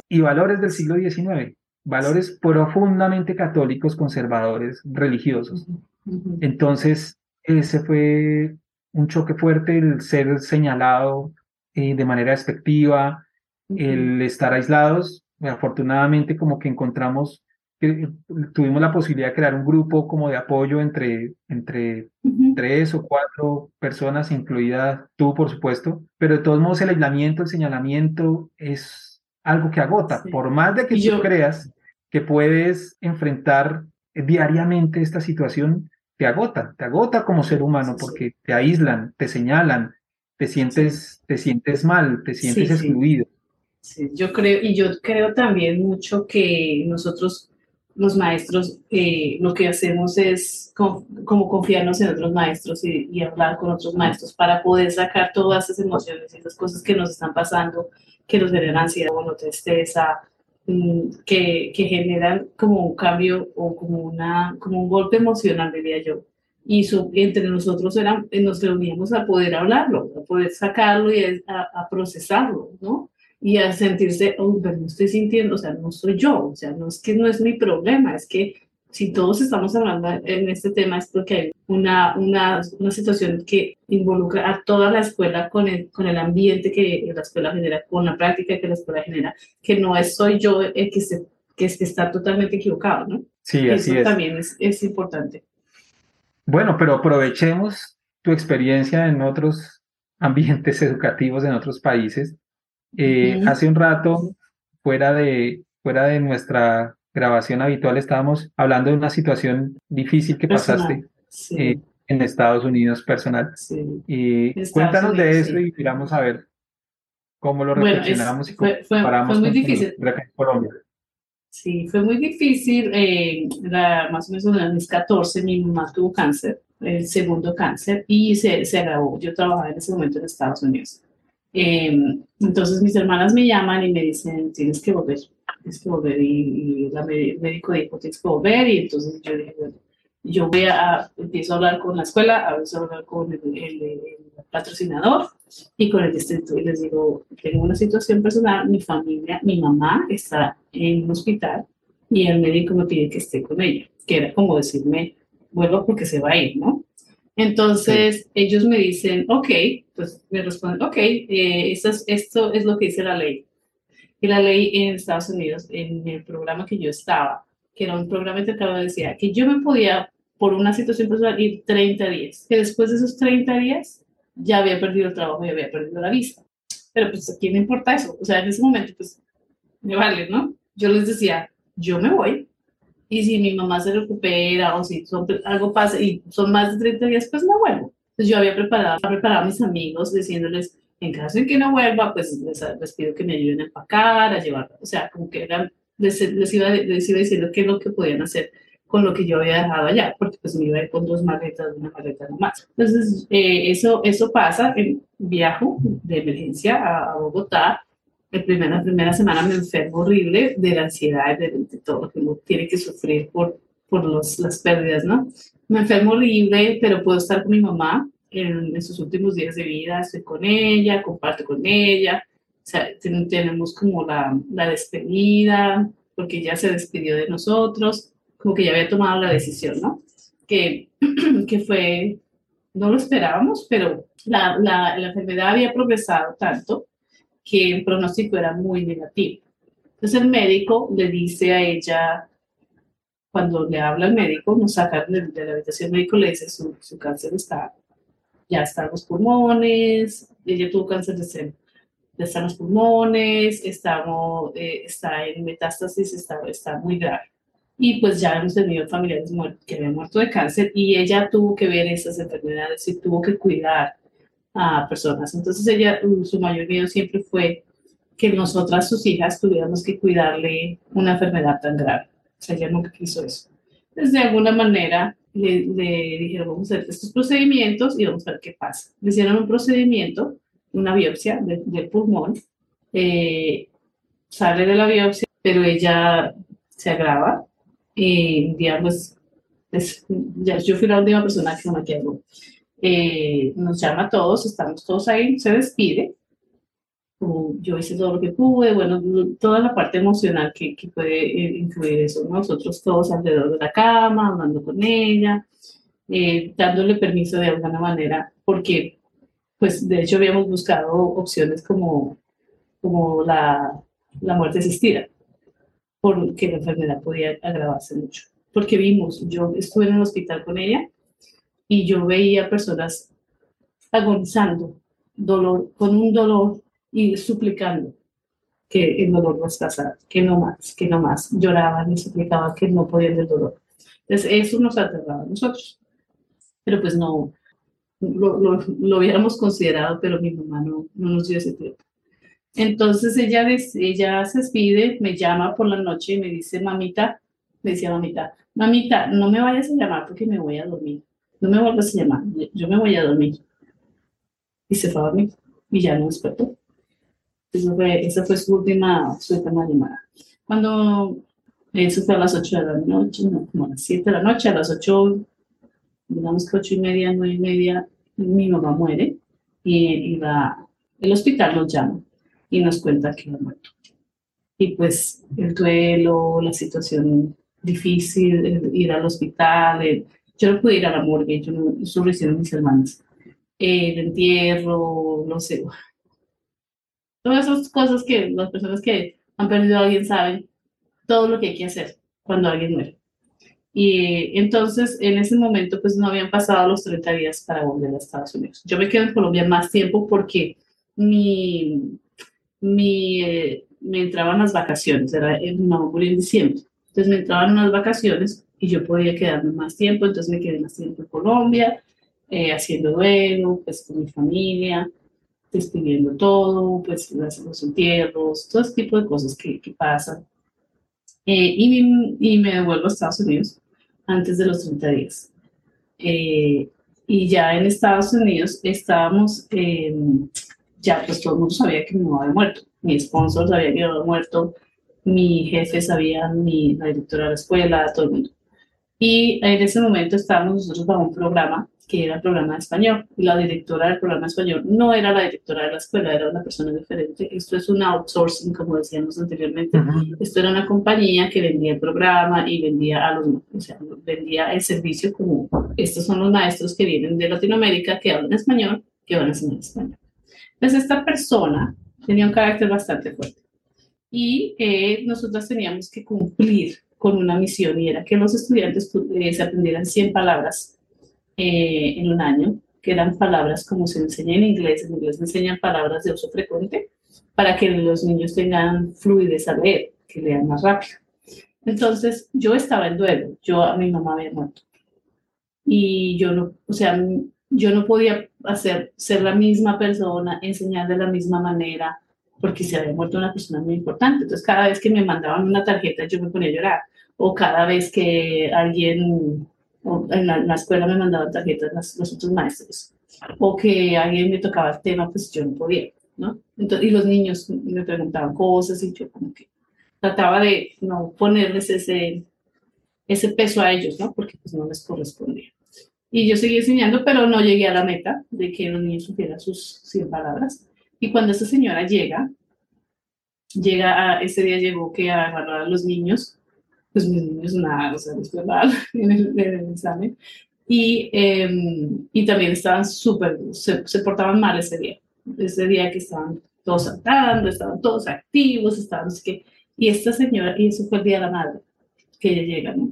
y valores del siglo XIX, valores profundamente católicos, conservadores, religiosos. Entonces, ese fue un choque fuerte el ser señalado eh, de manera despectiva, el estar aislados. Afortunadamente como que encontramos, que tuvimos la posibilidad de crear un grupo como de apoyo entre, entre tres o cuatro personas, incluida tú, por supuesto, pero de todos modos el aislamiento, el señalamiento es algo que agota, por más de que tú creas que puedes enfrentar diariamente esta situación, te agota, te agota como ser humano porque te aíslan, te señalan, te sientes, te sientes mal, te sientes excluido. Sí, yo creo, y yo creo también mucho que nosotros, los maestros, eh, lo que hacemos es como confiarnos en otros maestros y, hablar con otros maestros para poder sacar todas esas emociones y esas cosas que nos están pasando, que nos generan ansiedad, o tristeza, Mm, que, que, generan como un cambio o como, una, como un golpe emocional, diría yo. Y entre nosotros eran, eh, nos reuníamos a poder hablarlo, a poder sacarlo y a, procesarlo, ¿no? Y a sentirse, oh, pero no estoy sintiendo, o sea, no soy yo, o sea, no es que no es mi problema, es que si todos estamos hablando en este tema es porque hay una, una, una, situación que involucra a toda la escuela con el, con el ambiente que la escuela genera, con la práctica que la escuela genera, que no es soy yo el que, se, que, está totalmente equivocado, ¿no? Sí, así Eso es. también es, es importante. Bueno, pero aprovechemos tu experiencia en otros ambientes educativos en otros países. Eh, hace un rato, fuera de, fuera de nuestra grabación habitual estábamos hablando de una situación difícil que pasaste eh, en Estados Unidos personal. Y cuéntanos de eso y miramos a ver cómo lo reflexionamos y fue, fue, muy difícil. Colombia. Sí, fue muy difícil. Eh, más o menos en mis 14 mi mamá tuvo cáncer, el segundo cáncer, y se, se agravó. Yo trabajaba en ese momento en Estados Unidos. Em, entonces mis hermanas me llaman y me dicen, tienes que volver tienes que volver. Y, el médico dijo, tienes que volver. Y entonces yo dije, bueno, yo voy a, empiezo a hablar con la escuela, a veces a hablar con el, el, patrocinador y con el distrito. Y les digo, tengo una situación personal, mi familia, mi mamá está en un hospital y el médico me pide que esté con ella, que era como decirme, vuelvo porque se va a ir, ¿no? Entonces ellos me dicen, ok, pues me responden, ok, eh, esto, es, esto es lo que dice la ley que la ley en Estados Unidos, en el programa que yo estaba, que era un programa intercambio, decía que yo me podía, por una situación personal, ir 30 días, que después de esos 30 días ya había perdido el trabajo y había perdido la vista. Pero pues a quién me importa eso? O sea, en ese momento, pues, me vale, ¿no? Yo les decía, yo me voy, y si mi mamá se recupera o si algo pasa y son más de 30 días, pues no vuelvo. Entonces yo había preparado, preparado a mis amigos diciéndoles, en caso de que no vuelva, pues les, pido que me ayuden a empacar, a llevar, o sea, como que eran, les, iba, les iba diciendo qué es lo que podían hacer con lo que yo había dejado allá, porque pues me iba a ir con dos maletas, una maleta nomás. Entonces, eh, eso, eso pasa, en viajo de emergencia a, Bogotá, la primera, la primera semana me enfermo horrible de la ansiedad, de, de todo lo que uno tiene que sufrir por, por los, las pérdidas, ¿no? Me enfermo horrible, pero puedo estar con mi mamá, en, sus últimos días de vida estoy con ella, comparto con ella, o sea, tenemos como la, la despedida, porque ya se despidió de nosotros, como que ya había tomado la decisión, ¿no? Que, que fue, no lo esperábamos, pero la, la, la enfermedad había progresado tanto que el pronóstico era muy negativo. Entonces el médico le dice a ella, cuando le habla al médico, nos saca de, la habitación médico, le dice su, su cáncer está ya están los pulmones, ella tuvo cáncer de seno. Están los pulmones, estamos, eh, está en metástasis, está, está muy grave. Y pues ya hemos tenido familiares que habían muerto de cáncer y ella tuvo que ver esas enfermedades y tuvo que cuidar a personas. Entonces ella, su mayor miedo siempre fue que nosotras, sus hijas, tuviéramos que cuidarle una enfermedad tan grave. O sea, ella nunca quiso eso. Entonces, de alguna manera, le, dijeron, vamos a hacer estos procedimientos y vamos a ver qué pasa. Le hicieron un procedimiento, una biopsia del pulmón, eh, sale de la biopsia, pero ella se agrava y digamos, pues, ya, yo fui la última persona que me quedó. Eh, nos llama a todos, estamos todos ahí, se despide. Yo hice todo lo que pude, bueno, toda la parte emocional que, que puede eh, incluir eso, nosotros todos alrededor de la cama, hablando con ella, eh, dándole permiso de alguna manera, porque pues de hecho habíamos buscado opciones como, como la, la muerte asistida, porque la enfermedad podía agravarse mucho, porque vimos, yo estuve en el hospital con ella y yo veía personas agonizando, con un dolor y suplicando que el dolor no pasara, que no más, que no más. Lloraban y suplicaban que no podían del dolor. Entonces, eso nos aterraba a nosotros. Pero pues no, lo, lo, lo, hubiéramos considerado, pero mi mamá no, no nos dio ese tiempo. Entonces ella, ella se despide, me llama por la noche y me dice, mamita, me decía mamita, mamita, no me vayas a llamar porque me voy a dormir. No me vuelvas a llamar, yo me voy a dormir. Y se fue a dormir y ya no despertó. Eso fue, esa fue su última, su última llamada. Cuando eso fue a las 8 de la noche, no, como a las 7 de la noche, a las 8, digamos que 8 y media, 9 y media, mi mamá muere y, va, el hospital nos llama y nos cuenta que ha muerto. Y pues el duelo, la situación difícil, ir al hospital, yo no pude ir a la morgue, yo no, eso lo hicieron mis hermanas. El entierro, no sé, Todas esas cosas que las personas que han perdido a alguien saben, todo lo que hay que hacer cuando alguien muere. Y entonces, en ese momento, pues no habían pasado los 30 días para volver a Estados Unidos. Yo me quedo en Colombia más tiempo porque mi, mi, eh, me entraban las vacaciones, era, mamá murió en diciembre. Entonces me entraban unas vacaciones y yo podía quedarme más tiempo, entonces me quedé más tiempo en Colombia, eh, haciendo duelo, pues con mi familia despidiendo todo, pues los entierros, todo ese tipo de cosas que, que pasan. Eh, y, y, me devuelvo a Estados Unidos antes de los 30 días. Eh, y ya en Estados Unidos estábamos, ya pues todo el mundo sabía que mi mamá había muerto, mi sponsor sabía que había muerto, mi jefe sabía, mi, la directora de la escuela, todo el mundo. Y en ese momento estábamos nosotros bajo un programa que era el programa de español. Y la directora del programa de español no era la directora de la escuela, era una persona diferente. Esto es un outsourcing, como decíamos anteriormente. Esto era una compañía que vendía el programa y vendía a los, o sea, vendía el servicio como estos son los maestros que vienen de Latinoamérica, que hablan español, que van a enseñar español. Entonces, esta persona tenía un carácter bastante fuerte. Y eh, nosotros teníamos que cumplir con una misión y era que los estudiantes eh, se aprendieran 100 palabras eh, en un año, que eran palabras como se enseña en inglés, en inglés se enseñan palabras de uso frecuente, para que los niños tengan fluidez al leer, que lean más rápido. Entonces, yo estaba en duelo, yo a mi mamá había muerto. Y yo no, o sea, yo no podía hacer, ser la misma persona, enseñar de la misma manera, porque se había muerto una persona muy importante. Entonces, cada vez que me mandaban una tarjeta, yo me ponía a llorar. O cada vez que alguien en la, escuela me mandaban tarjetas los otros maestros, o que alguien me tocaba el tema, pues yo no podía, ¿no? Entonces, y los niños me preguntaban cosas y yo como que trataba de no ponerles ese, ese peso a ellos, ¿no? Porque pues no les correspondía. Y yo seguí enseñando, pero no llegué a la meta de que los niños supieran sus 100 palabras. Y cuando esta señora llega, llega a, ese día llegó que a agarrar a los niños pues mis niños nada, o sea, mal en el, en el examen. Y, eh, y también estaban súper, se, se, portaban mal ese día. Ese día que estaban todos saltando, estaban todos activos, estaban, así que, y esta señora, y eso fue el día de la madre, que ella llega, ¿no?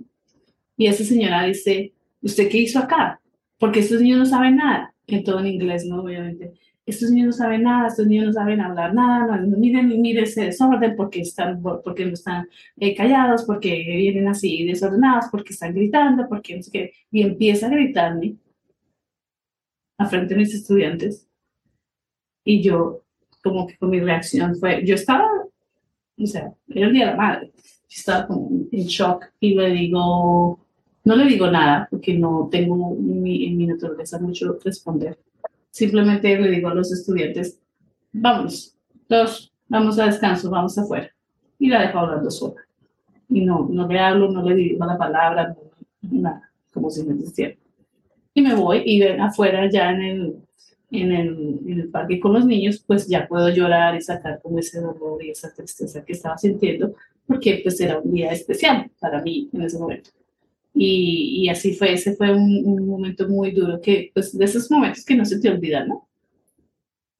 Y esa señora dice, ¿usted qué hizo acá? Porque estos niños no saben nada, en todo en inglés, ¿no? Obviamente. Estos niños no saben nada, estos niños no saben hablar nada, no, miren, miren ese desorden porque, están, porque no están eh, callados, porque vienen así desordenados, porque están gritando, porque no sé qué. Y empieza a gritarme a frente de mis estudiantes. Y yo, como que con mi reacción fue, yo estaba, o sea, era el día de la madre, yo estaba como en shock y le digo, no le digo nada porque no tengo en mi, en mi naturaleza mucho responder simplemente le digo a los estudiantes, vamos, todos, vamos a descanso, vamos afuera. Y la dejo hablando sola. Y no, no le hablo, no le digo la palabra, nada, como si no existiera. Y me voy y afuera ya en el, en el, en el parque con los niños, pues ya puedo llorar y sacar como ese dolor y esa tristeza que estaba sintiendo, porque pues era un día especial para mí en ese momento. Y, y, así fue, ese fue un, un, momento muy duro, que pues de esos momentos que no se te olvidan, ¿no?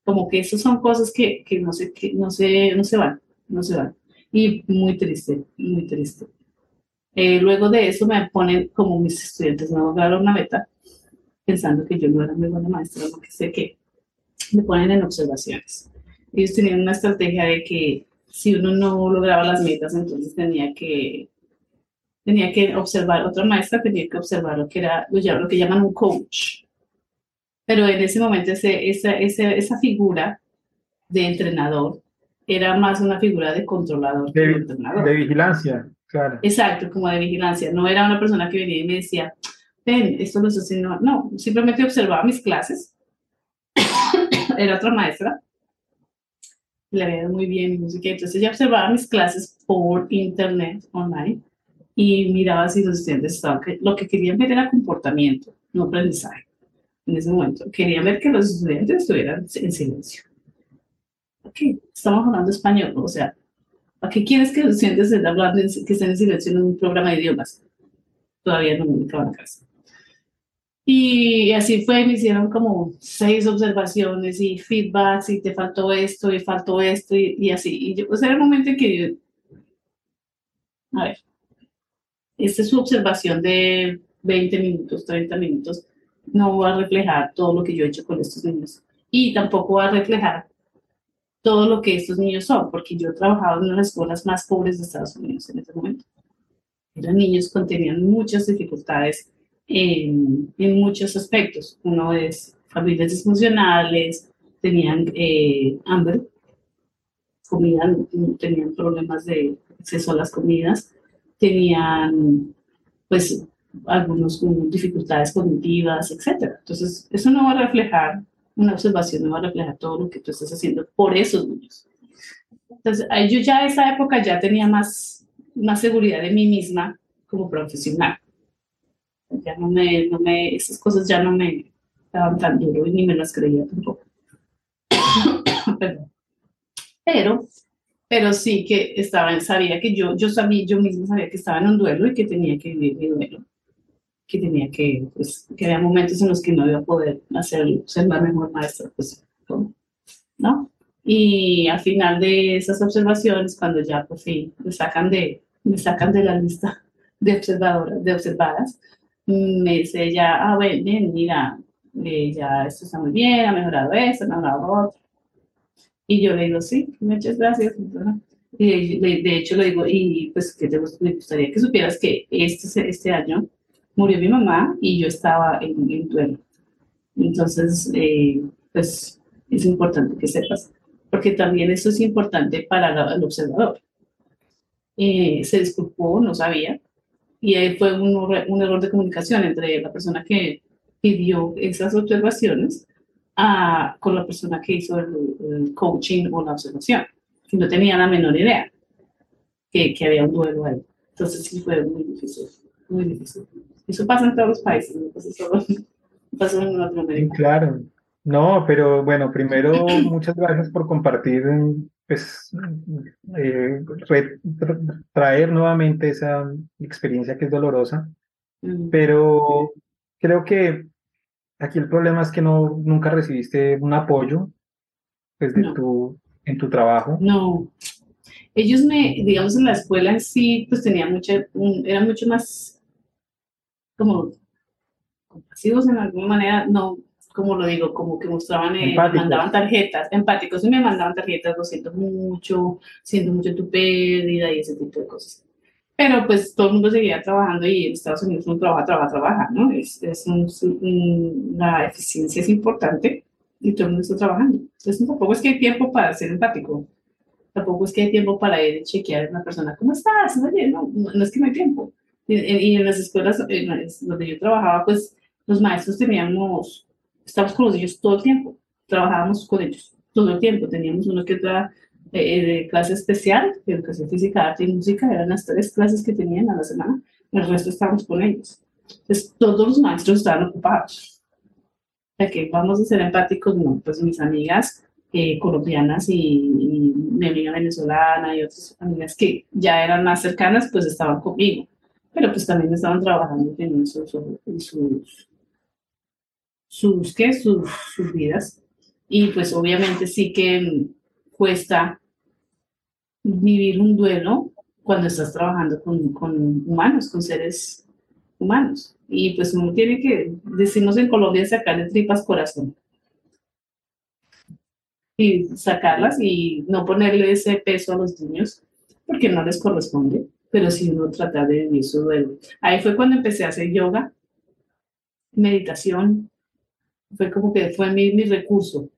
Como que esos son cosas que, que, no, se, que no, se, no se van, no se van. Y muy triste, muy triste. Eh, luego de eso me ponen, como mis estudiantes no lograron una meta, pensando que yo no era muy buena maestra, que sé que me ponen en observaciones. Ellos tenían una estrategia de que si uno no lograba las metas, entonces tenía que tenía que observar, otra maestra tenía que observar lo que era lo, que llaman un coach. Pero en ese momento ese, esa, esa, esa figura de entrenador era más una figura de controlador de, entrenador. de vigilancia, claro. Exacto, como de vigilancia. No era una persona que venía y me decía, ven, esto lo estoy haciendo. No, simplemente observaba mis clases. era otra maestra. Le veía muy bien qué. Entonces ella observaba mis clases por internet, online y miraba si los estudiantes estaban, lo que querían ver era comportamiento, no aprendizaje. En ese momento, querían ver que los estudiantes estuvieran en silencio. Ok, estamos hablando español, o sea, ¿para qué quieres que los estudiantes estén hablando, que estén en silencio en un programa de idiomas? Todavía no me a casa. Y así fue, me hicieron como seis observaciones y feedbacks y te faltó esto y faltó esto y, y así. Y yo, pues era el momento en que yo, a ver, esta es su observación de 20 minutos, 30 minutos, no va a reflejar todo lo que yo he hecho con estos niños. Y tampoco va a reflejar todo lo que estos niños son, porque yo he trabajado en las escuelas más pobres de Estados Unidos en ese momento. Eran niños que tenían muchas dificultades en, muchos aspectos. Uno es familias disfuncionales, tenían eh, hambre, comida, tenían problemas de acceso a las comidas, tenían pues algunas dificultades cognitivas, etc. Entonces, eso no va a reflejar, una observación no va a reflejar todo lo que tú estás haciendo por esos niños. Entonces, yo ya esa época ya tenía más, más seguridad de mí misma como profesional. Ya no me, no me, esas cosas ya no me daban tan duro y ni me las creía tampoco. Pero pero sí que estaba, sabía que yo, yo sabía, yo misma sabía que estaba en un duelo y que tenía que vivir mi duelo, que tenía que, pues, que había momentos en los que no iba a poder hacer, ser la mejor maestra, pues, ¿no? Y al final de esas observaciones, cuando ya por fin me sacan de, me sacan de la lista de observadoras, de observadas, me dice ella, ah, bueno, mira, eh, ya esto está muy bien, ha mejorado esto, ha mejorado lo otro y yo le digo, sí, muchas gracias. Y de, hecho le digo, y pues que te, me gustaría que supieras que este, este año murió mi mamá y yo estaba en, en duelo. Entonces, eh, pues es importante que sepas, porque también eso es importante para el observador. Eh, se disculpó, no sabía, y ahí fue un, un error de comunicación entre la persona que pidió esas observaciones con la persona que hizo el, coaching o la observación, que no tenía la menor idea que, que, había un duelo ahí. Entonces sí fue muy difícil, muy difícil. Eso pasa en todos los países, no pasa solo pasa en Latinoamérica. Claro, no, pero bueno, primero muchas gracias por compartir, pues, eh, traer nuevamente esa experiencia que es dolorosa, mm. pero creo que Aquí el problema es que no, nunca recibiste un apoyo pues, tu, en tu trabajo. No. Ellos me, digamos, en la escuela en sí, pues tenían mucha, eran mucho más como compasivos en alguna manera, no, como lo digo, como que mostraban, eh, mandaban tarjetas, empáticos, y me mandaban tarjetas, lo siento mucho, siento mucho tu pérdida y ese tipo de cosas. Pero pues todo el mundo seguía trabajando y en Estados Unidos uno trabaja, trabaja, trabaja, ¿no? Es, es un, la eficiencia es importante y todo el mundo está trabajando. Entonces tampoco es que hay tiempo para ser empático, tampoco es que hay tiempo para ir a chequear a una persona, ¿cómo estás? Oye, no, no es que no hay tiempo. Y, y en las escuelas donde yo trabajaba, pues los maestros teníamos estábamos con los niños todo el tiempo, trabajábamos con ellos todo el tiempo, teníamos uno que otra de clase especial, de educación física, arte y música, eran las tres clases que tenían a la semana, el resto estábamos con ellos. Entonces, todos los maestros estaban ocupados. ¿De que vamos a ser empáticos? No, pues mis amigas eh, colombianas y, mi amiga venezolana y otras amigas que ya eran más cercanas, pues estaban conmigo. Pero pues también estaban trabajando en sus, sus sus, ¿qué? Sus, sus vidas. Y pues obviamente sí que cuesta vivir un duelo cuando estás trabajando con, con, humanos, con seres humanos. Y pues uno tiene que, decimos en Colombia, sacarle tripas corazón. Y sacarlas y no ponerle ese peso a los niños, porque no les corresponde, pero sí uno tratar de vivir su duelo. Ahí fue cuando empecé a hacer yoga, meditación, fue como que fue mi, mi recurso,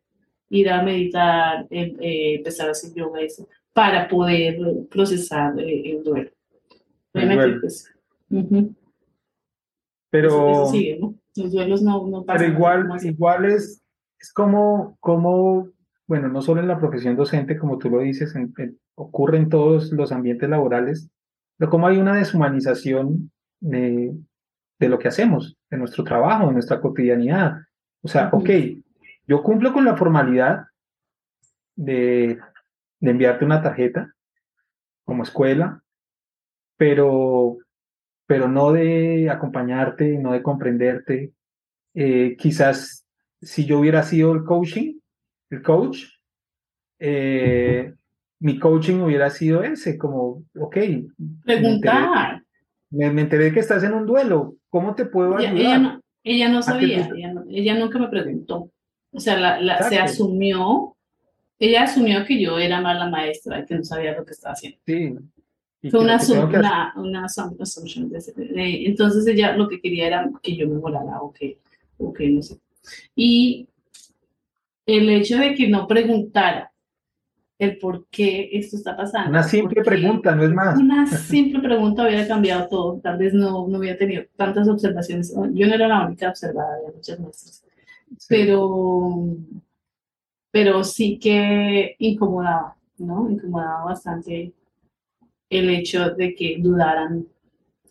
ir a meditar, em, eh, empezar a hacer yoga, eso, para poder procesar eh, el duelo. Obviamente, pues. Pero. Los duelos no, no pasan. Pero igual, igual es, es como, como, bueno, no solo en la profesión docente, como tú lo dices, ocurre en todos los ambientes laborales, pero como hay una deshumanización de, de lo que hacemos, de nuestro trabajo, de nuestra cotidianidad. O sea, ok, yo cumplo con la formalidad de, enviarte una tarjeta como escuela, pero, pero no de acompañarte, no de comprenderte. Eh, quizás si yo hubiera sido el coaching, el coach, eh, mi coaching hubiera sido ese, como, ok. Preguntar. Me enteré, que estás en un duelo, ¿cómo te puedo ayudar? Ella no sabía, ella, nunca me preguntó. O sea, la, se asumió, ella asumió que yo era mala maestra y que no sabía lo que estaba haciendo. Sí. Fue una, una, una assumption. entonces ella lo que quería era que yo me volara o que, o que no sé. Y el hecho de que no preguntara el por qué esto está pasando. Una simple pregunta, no es más. Una simple pregunta hubiera cambiado todo. Tal vez no, no hubiera tenido tantas observaciones. Yo no era la única observada, de muchas maestras. Pero, pero sí que incomodaba, ¿no? Incomodaba bastante el hecho de que dudaran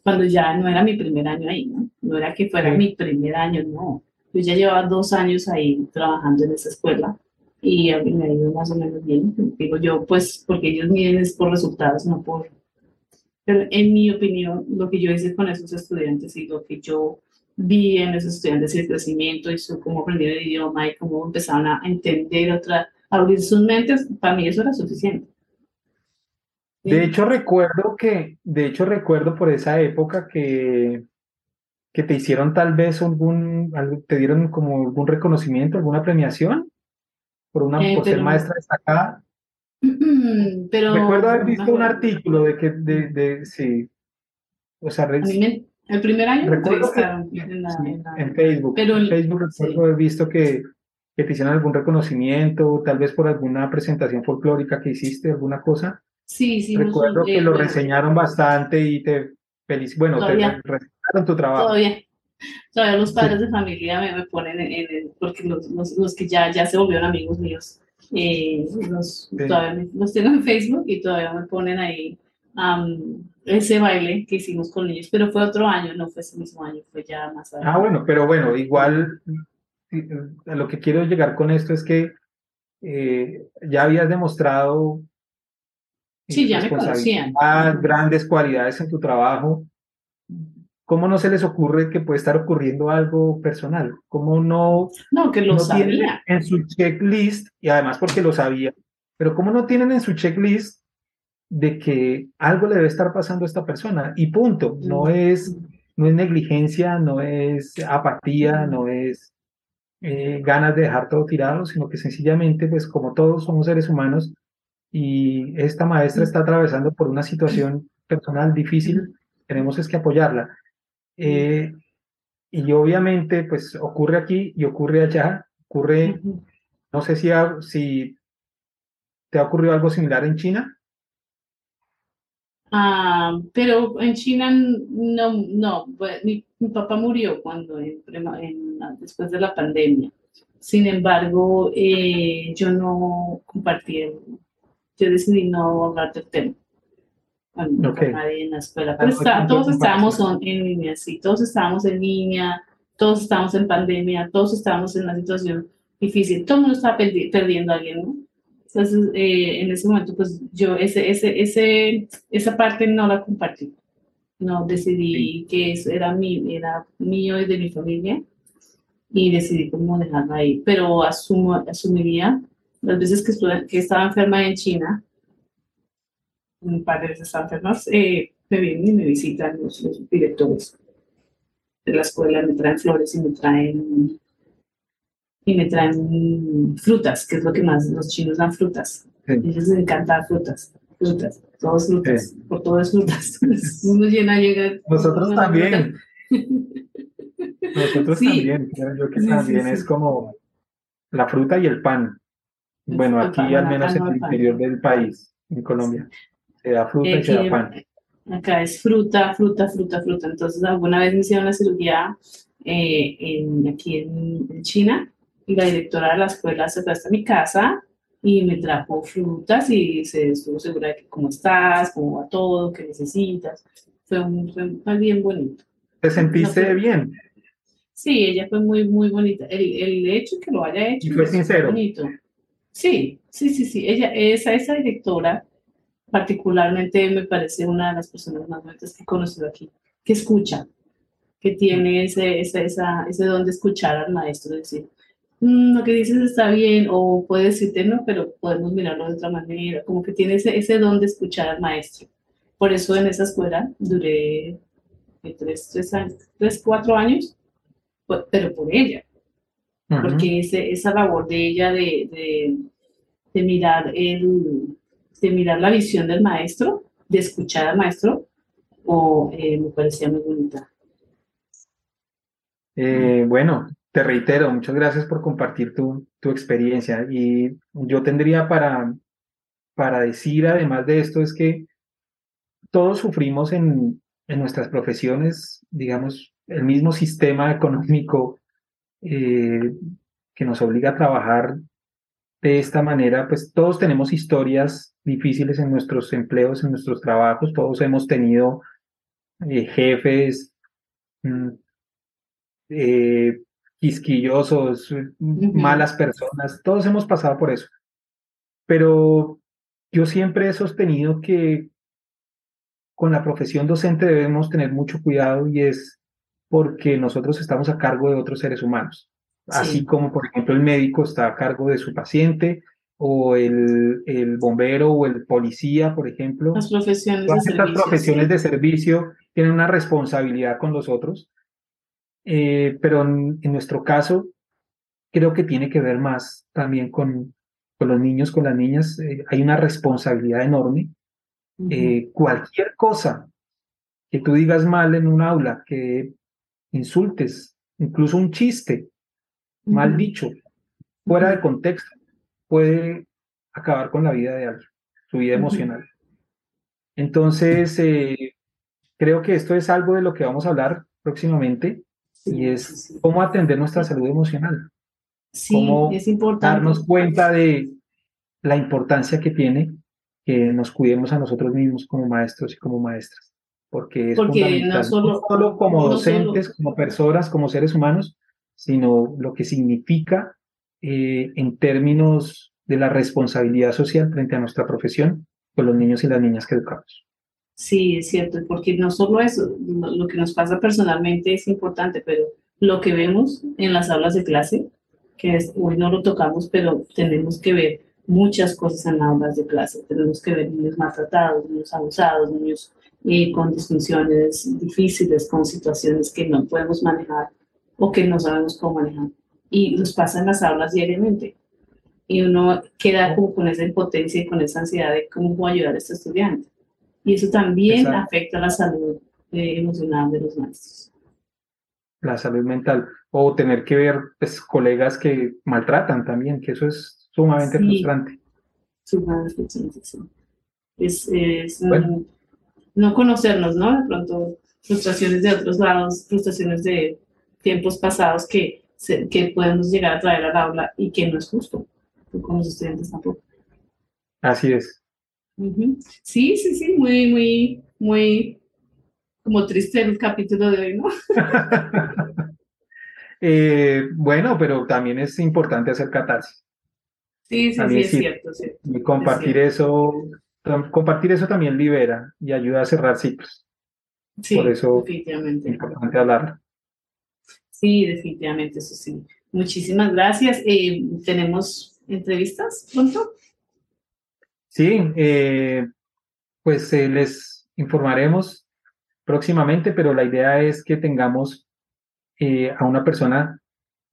cuando ya no era mi primer año ahí, ¿no? No era que fuera mi primer año, no. Yo ya llevaba dos años ahí trabajando en esa escuela y a mí me ha ido más o menos bien. Digo yo, pues, porque ellos miden es por resultados, no por... Pero en mi opinión, lo que yo hice con esos estudiantes y lo que yo vi en esos estudiantes, el crecimiento y su, cómo aprendieron el idioma y cómo empezaron a entender otra, a abrir sus mentes, para mí eso era suficiente. De hecho, recuerdo que, de hecho, recuerdo por esa época que, que te hicieron tal vez algún, te dieron como algún reconocimiento, alguna premiación por, una, eh, ser maestra destacada. Pero, Recuerdo haber visto un artículo de que, de, de sí, o sea, el primer año recuerdo en, Facebook. Pero en Facebook recuerdo haber visto que, que te hicieron algún reconocimiento, tal vez por alguna presentación folclórica que hiciste, alguna cosa. Sí, sí. Recuerdo que lo reseñaron bastante y te feliz, bueno, te reseñaron tu trabajo. Todavía, Todavía los padres de familia me, me ponen en, el, porque los, los, que ya, ya se volvieron amigos míos, eh, los, todavía los tengo en Facebook y todavía me ponen ahí ese baile que hicimos con ellos, pero fue otro año, no fue ese mismo año, fue ya más adelante. Ah, bueno, pero bueno, igual a lo que quiero llegar con esto es que eh, ya habías demostrado sí, ya me conocían. grandes cualidades en tu trabajo ¿Cómo no se les ocurre que puede estar ocurriendo algo personal? ¿Cómo no, no, que lo sabía. en su checklist, y además porque lo sabía, pero cómo no tienen en su checklist de que algo le debe estar pasando a esta persona? Y punto. No es, no es negligencia, no es apatía, no es... eh, ganas de dejar todo tirado, sino que sencillamente, pues como todos somos seres humanos y esta maestra está atravesando por una situación personal difícil, tenemos es que apoyarla. Eh, y obviamente, pues ocurre aquí y ocurre allá, ocurre, no sé si, si te ha ocurrido algo similar en China. Ah, pero en China no, no, mi, papá murió cuando después de la pandemia. Sin embargo, eh, yo no compartí, yo decidí no hablar del tema en la escuela. Pero todos estábamos en línea, sí, todos estábamos en línea, todos estábamos en pandemia, todos estábamos en una situación difícil, todo el mundo estaba perdiendo a alguien, ¿no? Entonces, eh, en ese momento, pues yo ese, ese, ese, esa parte no la compartí. No, decidí que eso era, mi, era mío y de mi familia y decidí cómo dejarla ahí. Pero asumo, asumiría las veces que, estuve, que estaba enferma en China, de veces estaba enferma, eh, me vienen y me visitan los, directores de la escuela, me traen flores y me traen y me traen frutas, que es lo que más los chinos dan frutas. A ellos les encanta frutas, frutas, todos frutas, por todas frutas. Uno llena, llega. Nosotros también. Nosotros también, yo que también es como la fruta y el pan. Bueno, aquí al menos en el interior del país, en Colombia, se da fruta y se da pan. Acá es fruta, fruta, fruta, fruta. Entonces, alguna vez me hicieron la cirugía eh, en, aquí en China y la directora de la escuela se fue hasta mi casa y me trajo frutas y se estuvo segura de que cómo estás, cómo va todo, qué necesitas. Fue, un, fue bien bonito. ¿Te sentiste bien? Sí, ella fue muy, muy bonita. El, el hecho que lo haya hecho. Y fue sincero. Bonito. Sí, sí, sí, sí. Ella, esa, esa directora, particularmente me parece una de las personas más bonitas que he conocido aquí, que escucha, que tiene ese, ese, esa, ese don de escuchar al maestro, decir, Mm, lo que dices está bien, o puede decirte no, pero podemos mirarlo de otra manera, como que tiene ese, ese don de escuchar al maestro. Por eso en esa escuela duré tres, tres, años, tres cuatro años, pero por ella, porque ese, esa labor de ella de, de, de, mirar el, de mirar la visión del maestro, de escuchar al maestro, o eh, me parecía muy bonita. Eh, bueno, te reitero, muchas gracias por compartir tu, tu experiencia. Y yo tendría para, para decir, además de esto, es que todos sufrimos en, en nuestras profesiones, digamos, el mismo sistema económico eh, que nos obliga a trabajar de esta manera, pues todos tenemos historias difíciles en nuestros empleos, en nuestros trabajos, todos hemos tenido eh, jefes, mm, eh, quisquillosos, malas personas, todos hemos pasado por eso. Pero yo siempre he sostenido que con la profesión docente debemos tener mucho cuidado y es porque nosotros estamos a cargo de otros seres humanos. Así como, por ejemplo, el médico está a cargo de su paciente o el, el bombero o el policía, por ejemplo. Las profesiones de estas profesiones de servicio tienen una responsabilidad con los otros eh, pero en, nuestro caso creo que tiene que ver más también con, con los niños, con las niñas. Eh, hay una responsabilidad enorme. Eh, cualquier cosa que tú digas mal en un aula, que insultes, incluso un chiste mal dicho, fuera de contexto, puede acabar con la vida de alguien, su vida emocional. Entonces, creo que esto es algo de lo que vamos a hablar próximamente y es cómo atender nuestra salud emocional. Sí, cómo es importante. Darnos cuenta de la importancia que tiene que nos cuidemos a nosotros mismos como maestros y como maestras. Porque es fundamental, no solo, como docentes, como personas, como seres humanos, sino lo que significa eh, en términos de la responsabilidad social frente a nuestra profesión con los niños y las niñas que educamos. Sí, es cierto, porque no solo eso, lo que nos pasa personalmente es importante, pero lo que vemos en las aulas de clase, que es, hoy no lo tocamos, pero tenemos que ver muchas cosas en las aulas de clase. Tenemos que ver niños maltratados, niños abusados, niños eh, con disfunciones difíciles, con situaciones que no podemos manejar o que no sabemos cómo manejar. y los pasa en las aulas diariamente. Y uno queda con esa impotencia y con esa ansiedad de cómo puedo ayudar a este estudiante. Y eso también afecta la salud eh, emocional de los maestros. La salud mental. O tener que ver pues, colegas que maltratan también, que eso es sumamente frustrante. Sumamente frustrante, sí. Es, es no conocernos, ¿no? De pronto, frustraciones de otros lados, frustraciones de tiempos pasados que, que podemos llegar a traer al aula y que no es justo con los estudiantes tampoco. Así es. Sí, sí, sí, muy, muy, muy como triste el capítulo de hoy, ¿no? Eh, bueno, pero también es importante hacer catarsis. Sí, sí, sí, es cierto, sí. Y compartir eso, compartir eso también libera y ayuda a cerrar ciclos. Sí, Por eso definitivamente. es importante hablar. Sí, definitivamente, eso sí. Muchísimas gracias. Eh, ¿Tenemos entrevistas pronto? Sí, eh, pues eh, les informaremos próximamente, pero la idea es que tengamos eh, a una persona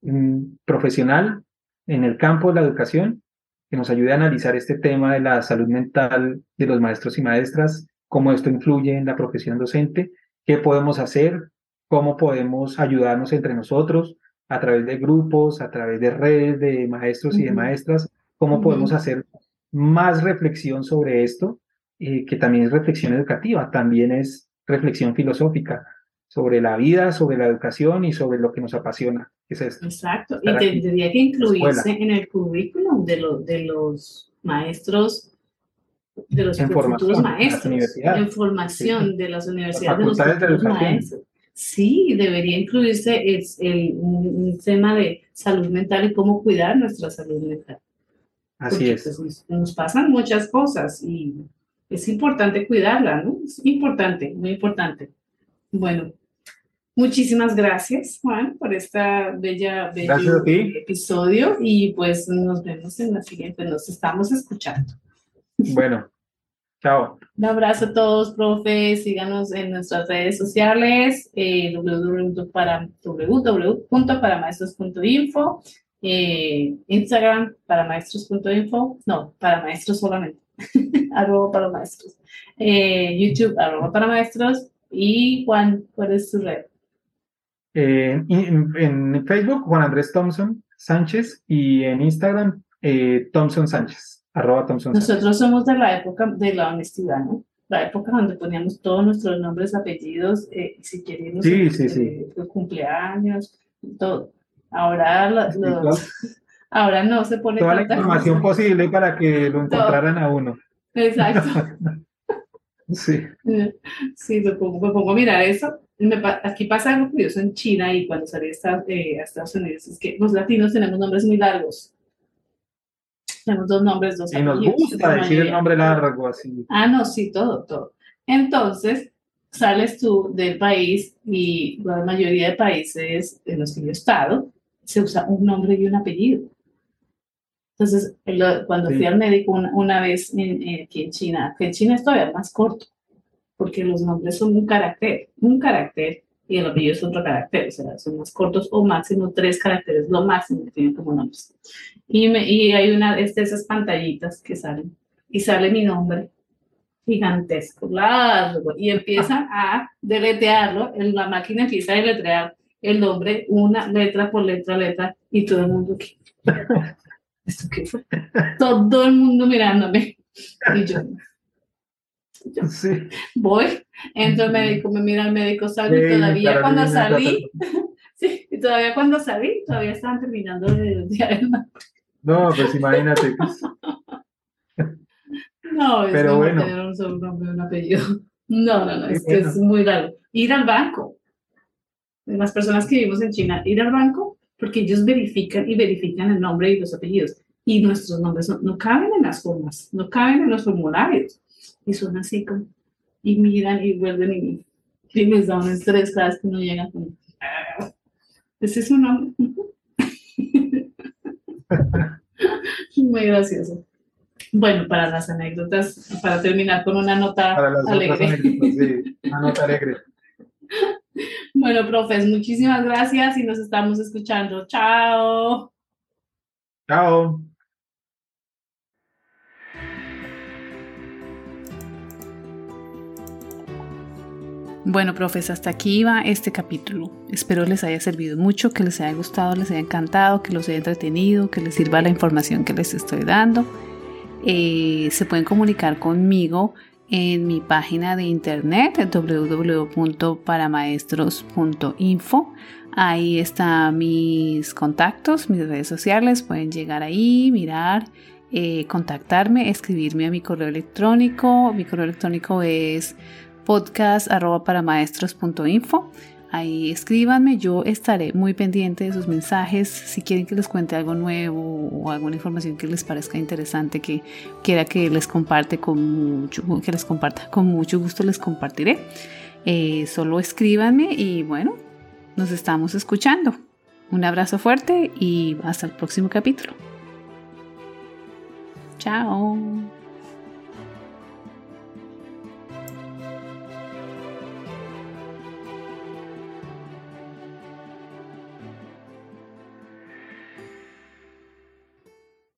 mm, profesional en el campo de la educación que nos ayude a analizar este tema de la salud mental de los maestros y maestras, cómo esto influye en la profesión docente, qué podemos hacer, cómo podemos ayudarnos entre nosotros a través de grupos, a través de redes de maestros y de maestras, cómo podemos hacer más reflexión sobre esto, eh, que también es reflexión educativa, también es reflexión filosófica sobre la vida, sobre la educación y sobre lo que nos apasiona. Es esto. Exacto, y tendría que incluirse en el currículum de, de los maestros, de los futuros maestros, en formación de las universidades, de los futuros maestros. Sí, debería incluirse el, un tema de salud mental y cómo cuidar nuestra salud mental. Así es. Pues, nos, pasan muchas cosas y es importante cuidarla, ¿no? Es importante, muy importante. Bueno, muchísimas gracias, Juan, por esta bella, bello episodio y pues nos vemos en la siguiente, nos estamos escuchando. Bueno, chao. Un abrazo a todos, profe. Síganos en nuestras redes sociales, eh, www.paramaestros.info eh, Instagram para maestros.info, no, para maestros solamente, arroba para maestros, eh, YouTube arroba para maestros y Juan, ¿cuál es tu red? Eh, en, Facebook, Juan Andrés Thompson Sánchez y en Instagram, Thompson Sánchez, arroba Thompson Nosotros somos de la época de la honestidad, ¿no? La época donde poníamos todos nuestros nombres, apellidos, si queríamos, sí, sí, sí. cumpleaños, todo. Ahora, los, ahora no se pone toda la información posible para que lo encontraran a uno. Exacto. sí. Sí, me pongo, a mirar eso. aquí pasa algo curioso en China y cuando salí a eh, Estados Unidos, es que los latinos tenemos nombres muy largos. Tenemos dos nombres, dos Y nos gusta decir el nombre largo así. Ah, no, sí, todo, todo. Entonces, sales tú del país y la mayoría de países en los que yo he estado, se usa un nombre y un apellido. Entonces, cuando fui al médico una, vez aquí en China, que en China es todavía más corto, porque los nombres son un carácter, un carácter, y el apellido es otro carácter, o sea, son más cortos o máximo tres caracteres, lo máximo que tienen como nombres. Y, me, y hay una de esas pantallitas que salen, y sale mi nombre gigantesco, largo, y empiezan a deletearlo, la máquina empieza a deletrear el nombre una letra por letra, letra, y todo el mundo, ¿qué? ¿Esto qué fue? Todo el mundo mirándome. Y yo, voy, entro al médico, me mira el médico, salgo y todavía cuando salí, sí, y todavía cuando salí, todavía estaban terminando de el No, pues imagínate. No, es Pero bueno. tener un solo nombre un apellido. No, no, no, es que es muy raro. Ir al banco, las personas que vivimos en China, ir al banco porque ellos verifican y verifican el nombre y los apellidos. Y nuestros nombres no, caben en las formas, no caben en los formularios. Y son así como, y miran y vuelven y, y les da un estrés cada vez que no llegan. Ah, ese es un nombre. Muy gracioso. Bueno, para las anécdotas, para terminar con una nota alegre. sí, una nota alegre. Bueno, profes, muchísimas gracias y nos estamos escuchando. Chao. Chao. Bueno, profes, hasta aquí va este capítulo. Espero les haya servido mucho, que les haya gustado, les haya encantado, que los haya entretenido, que les sirva la información que les estoy dando. Eh, se pueden comunicar conmigo en mi página de internet www.paramaestros.info. Ahí están mis contactos, mis redes sociales. Pueden llegar ahí, mirar, eh, contactarme, escribirme a mi correo electrónico. Mi correo electrónico es podcast.paramaestros.info. Ahí escríbanme, yo estaré muy pendiente de sus mensajes. Si quieren que les cuente algo nuevo o alguna información que les parezca interesante, que quiera que les comparte con mucho, que les comparta, con mucho gusto les compartiré. Eh, solo escríbanme y bueno, nos estamos escuchando. Un abrazo fuerte y hasta el próximo capítulo. Chao.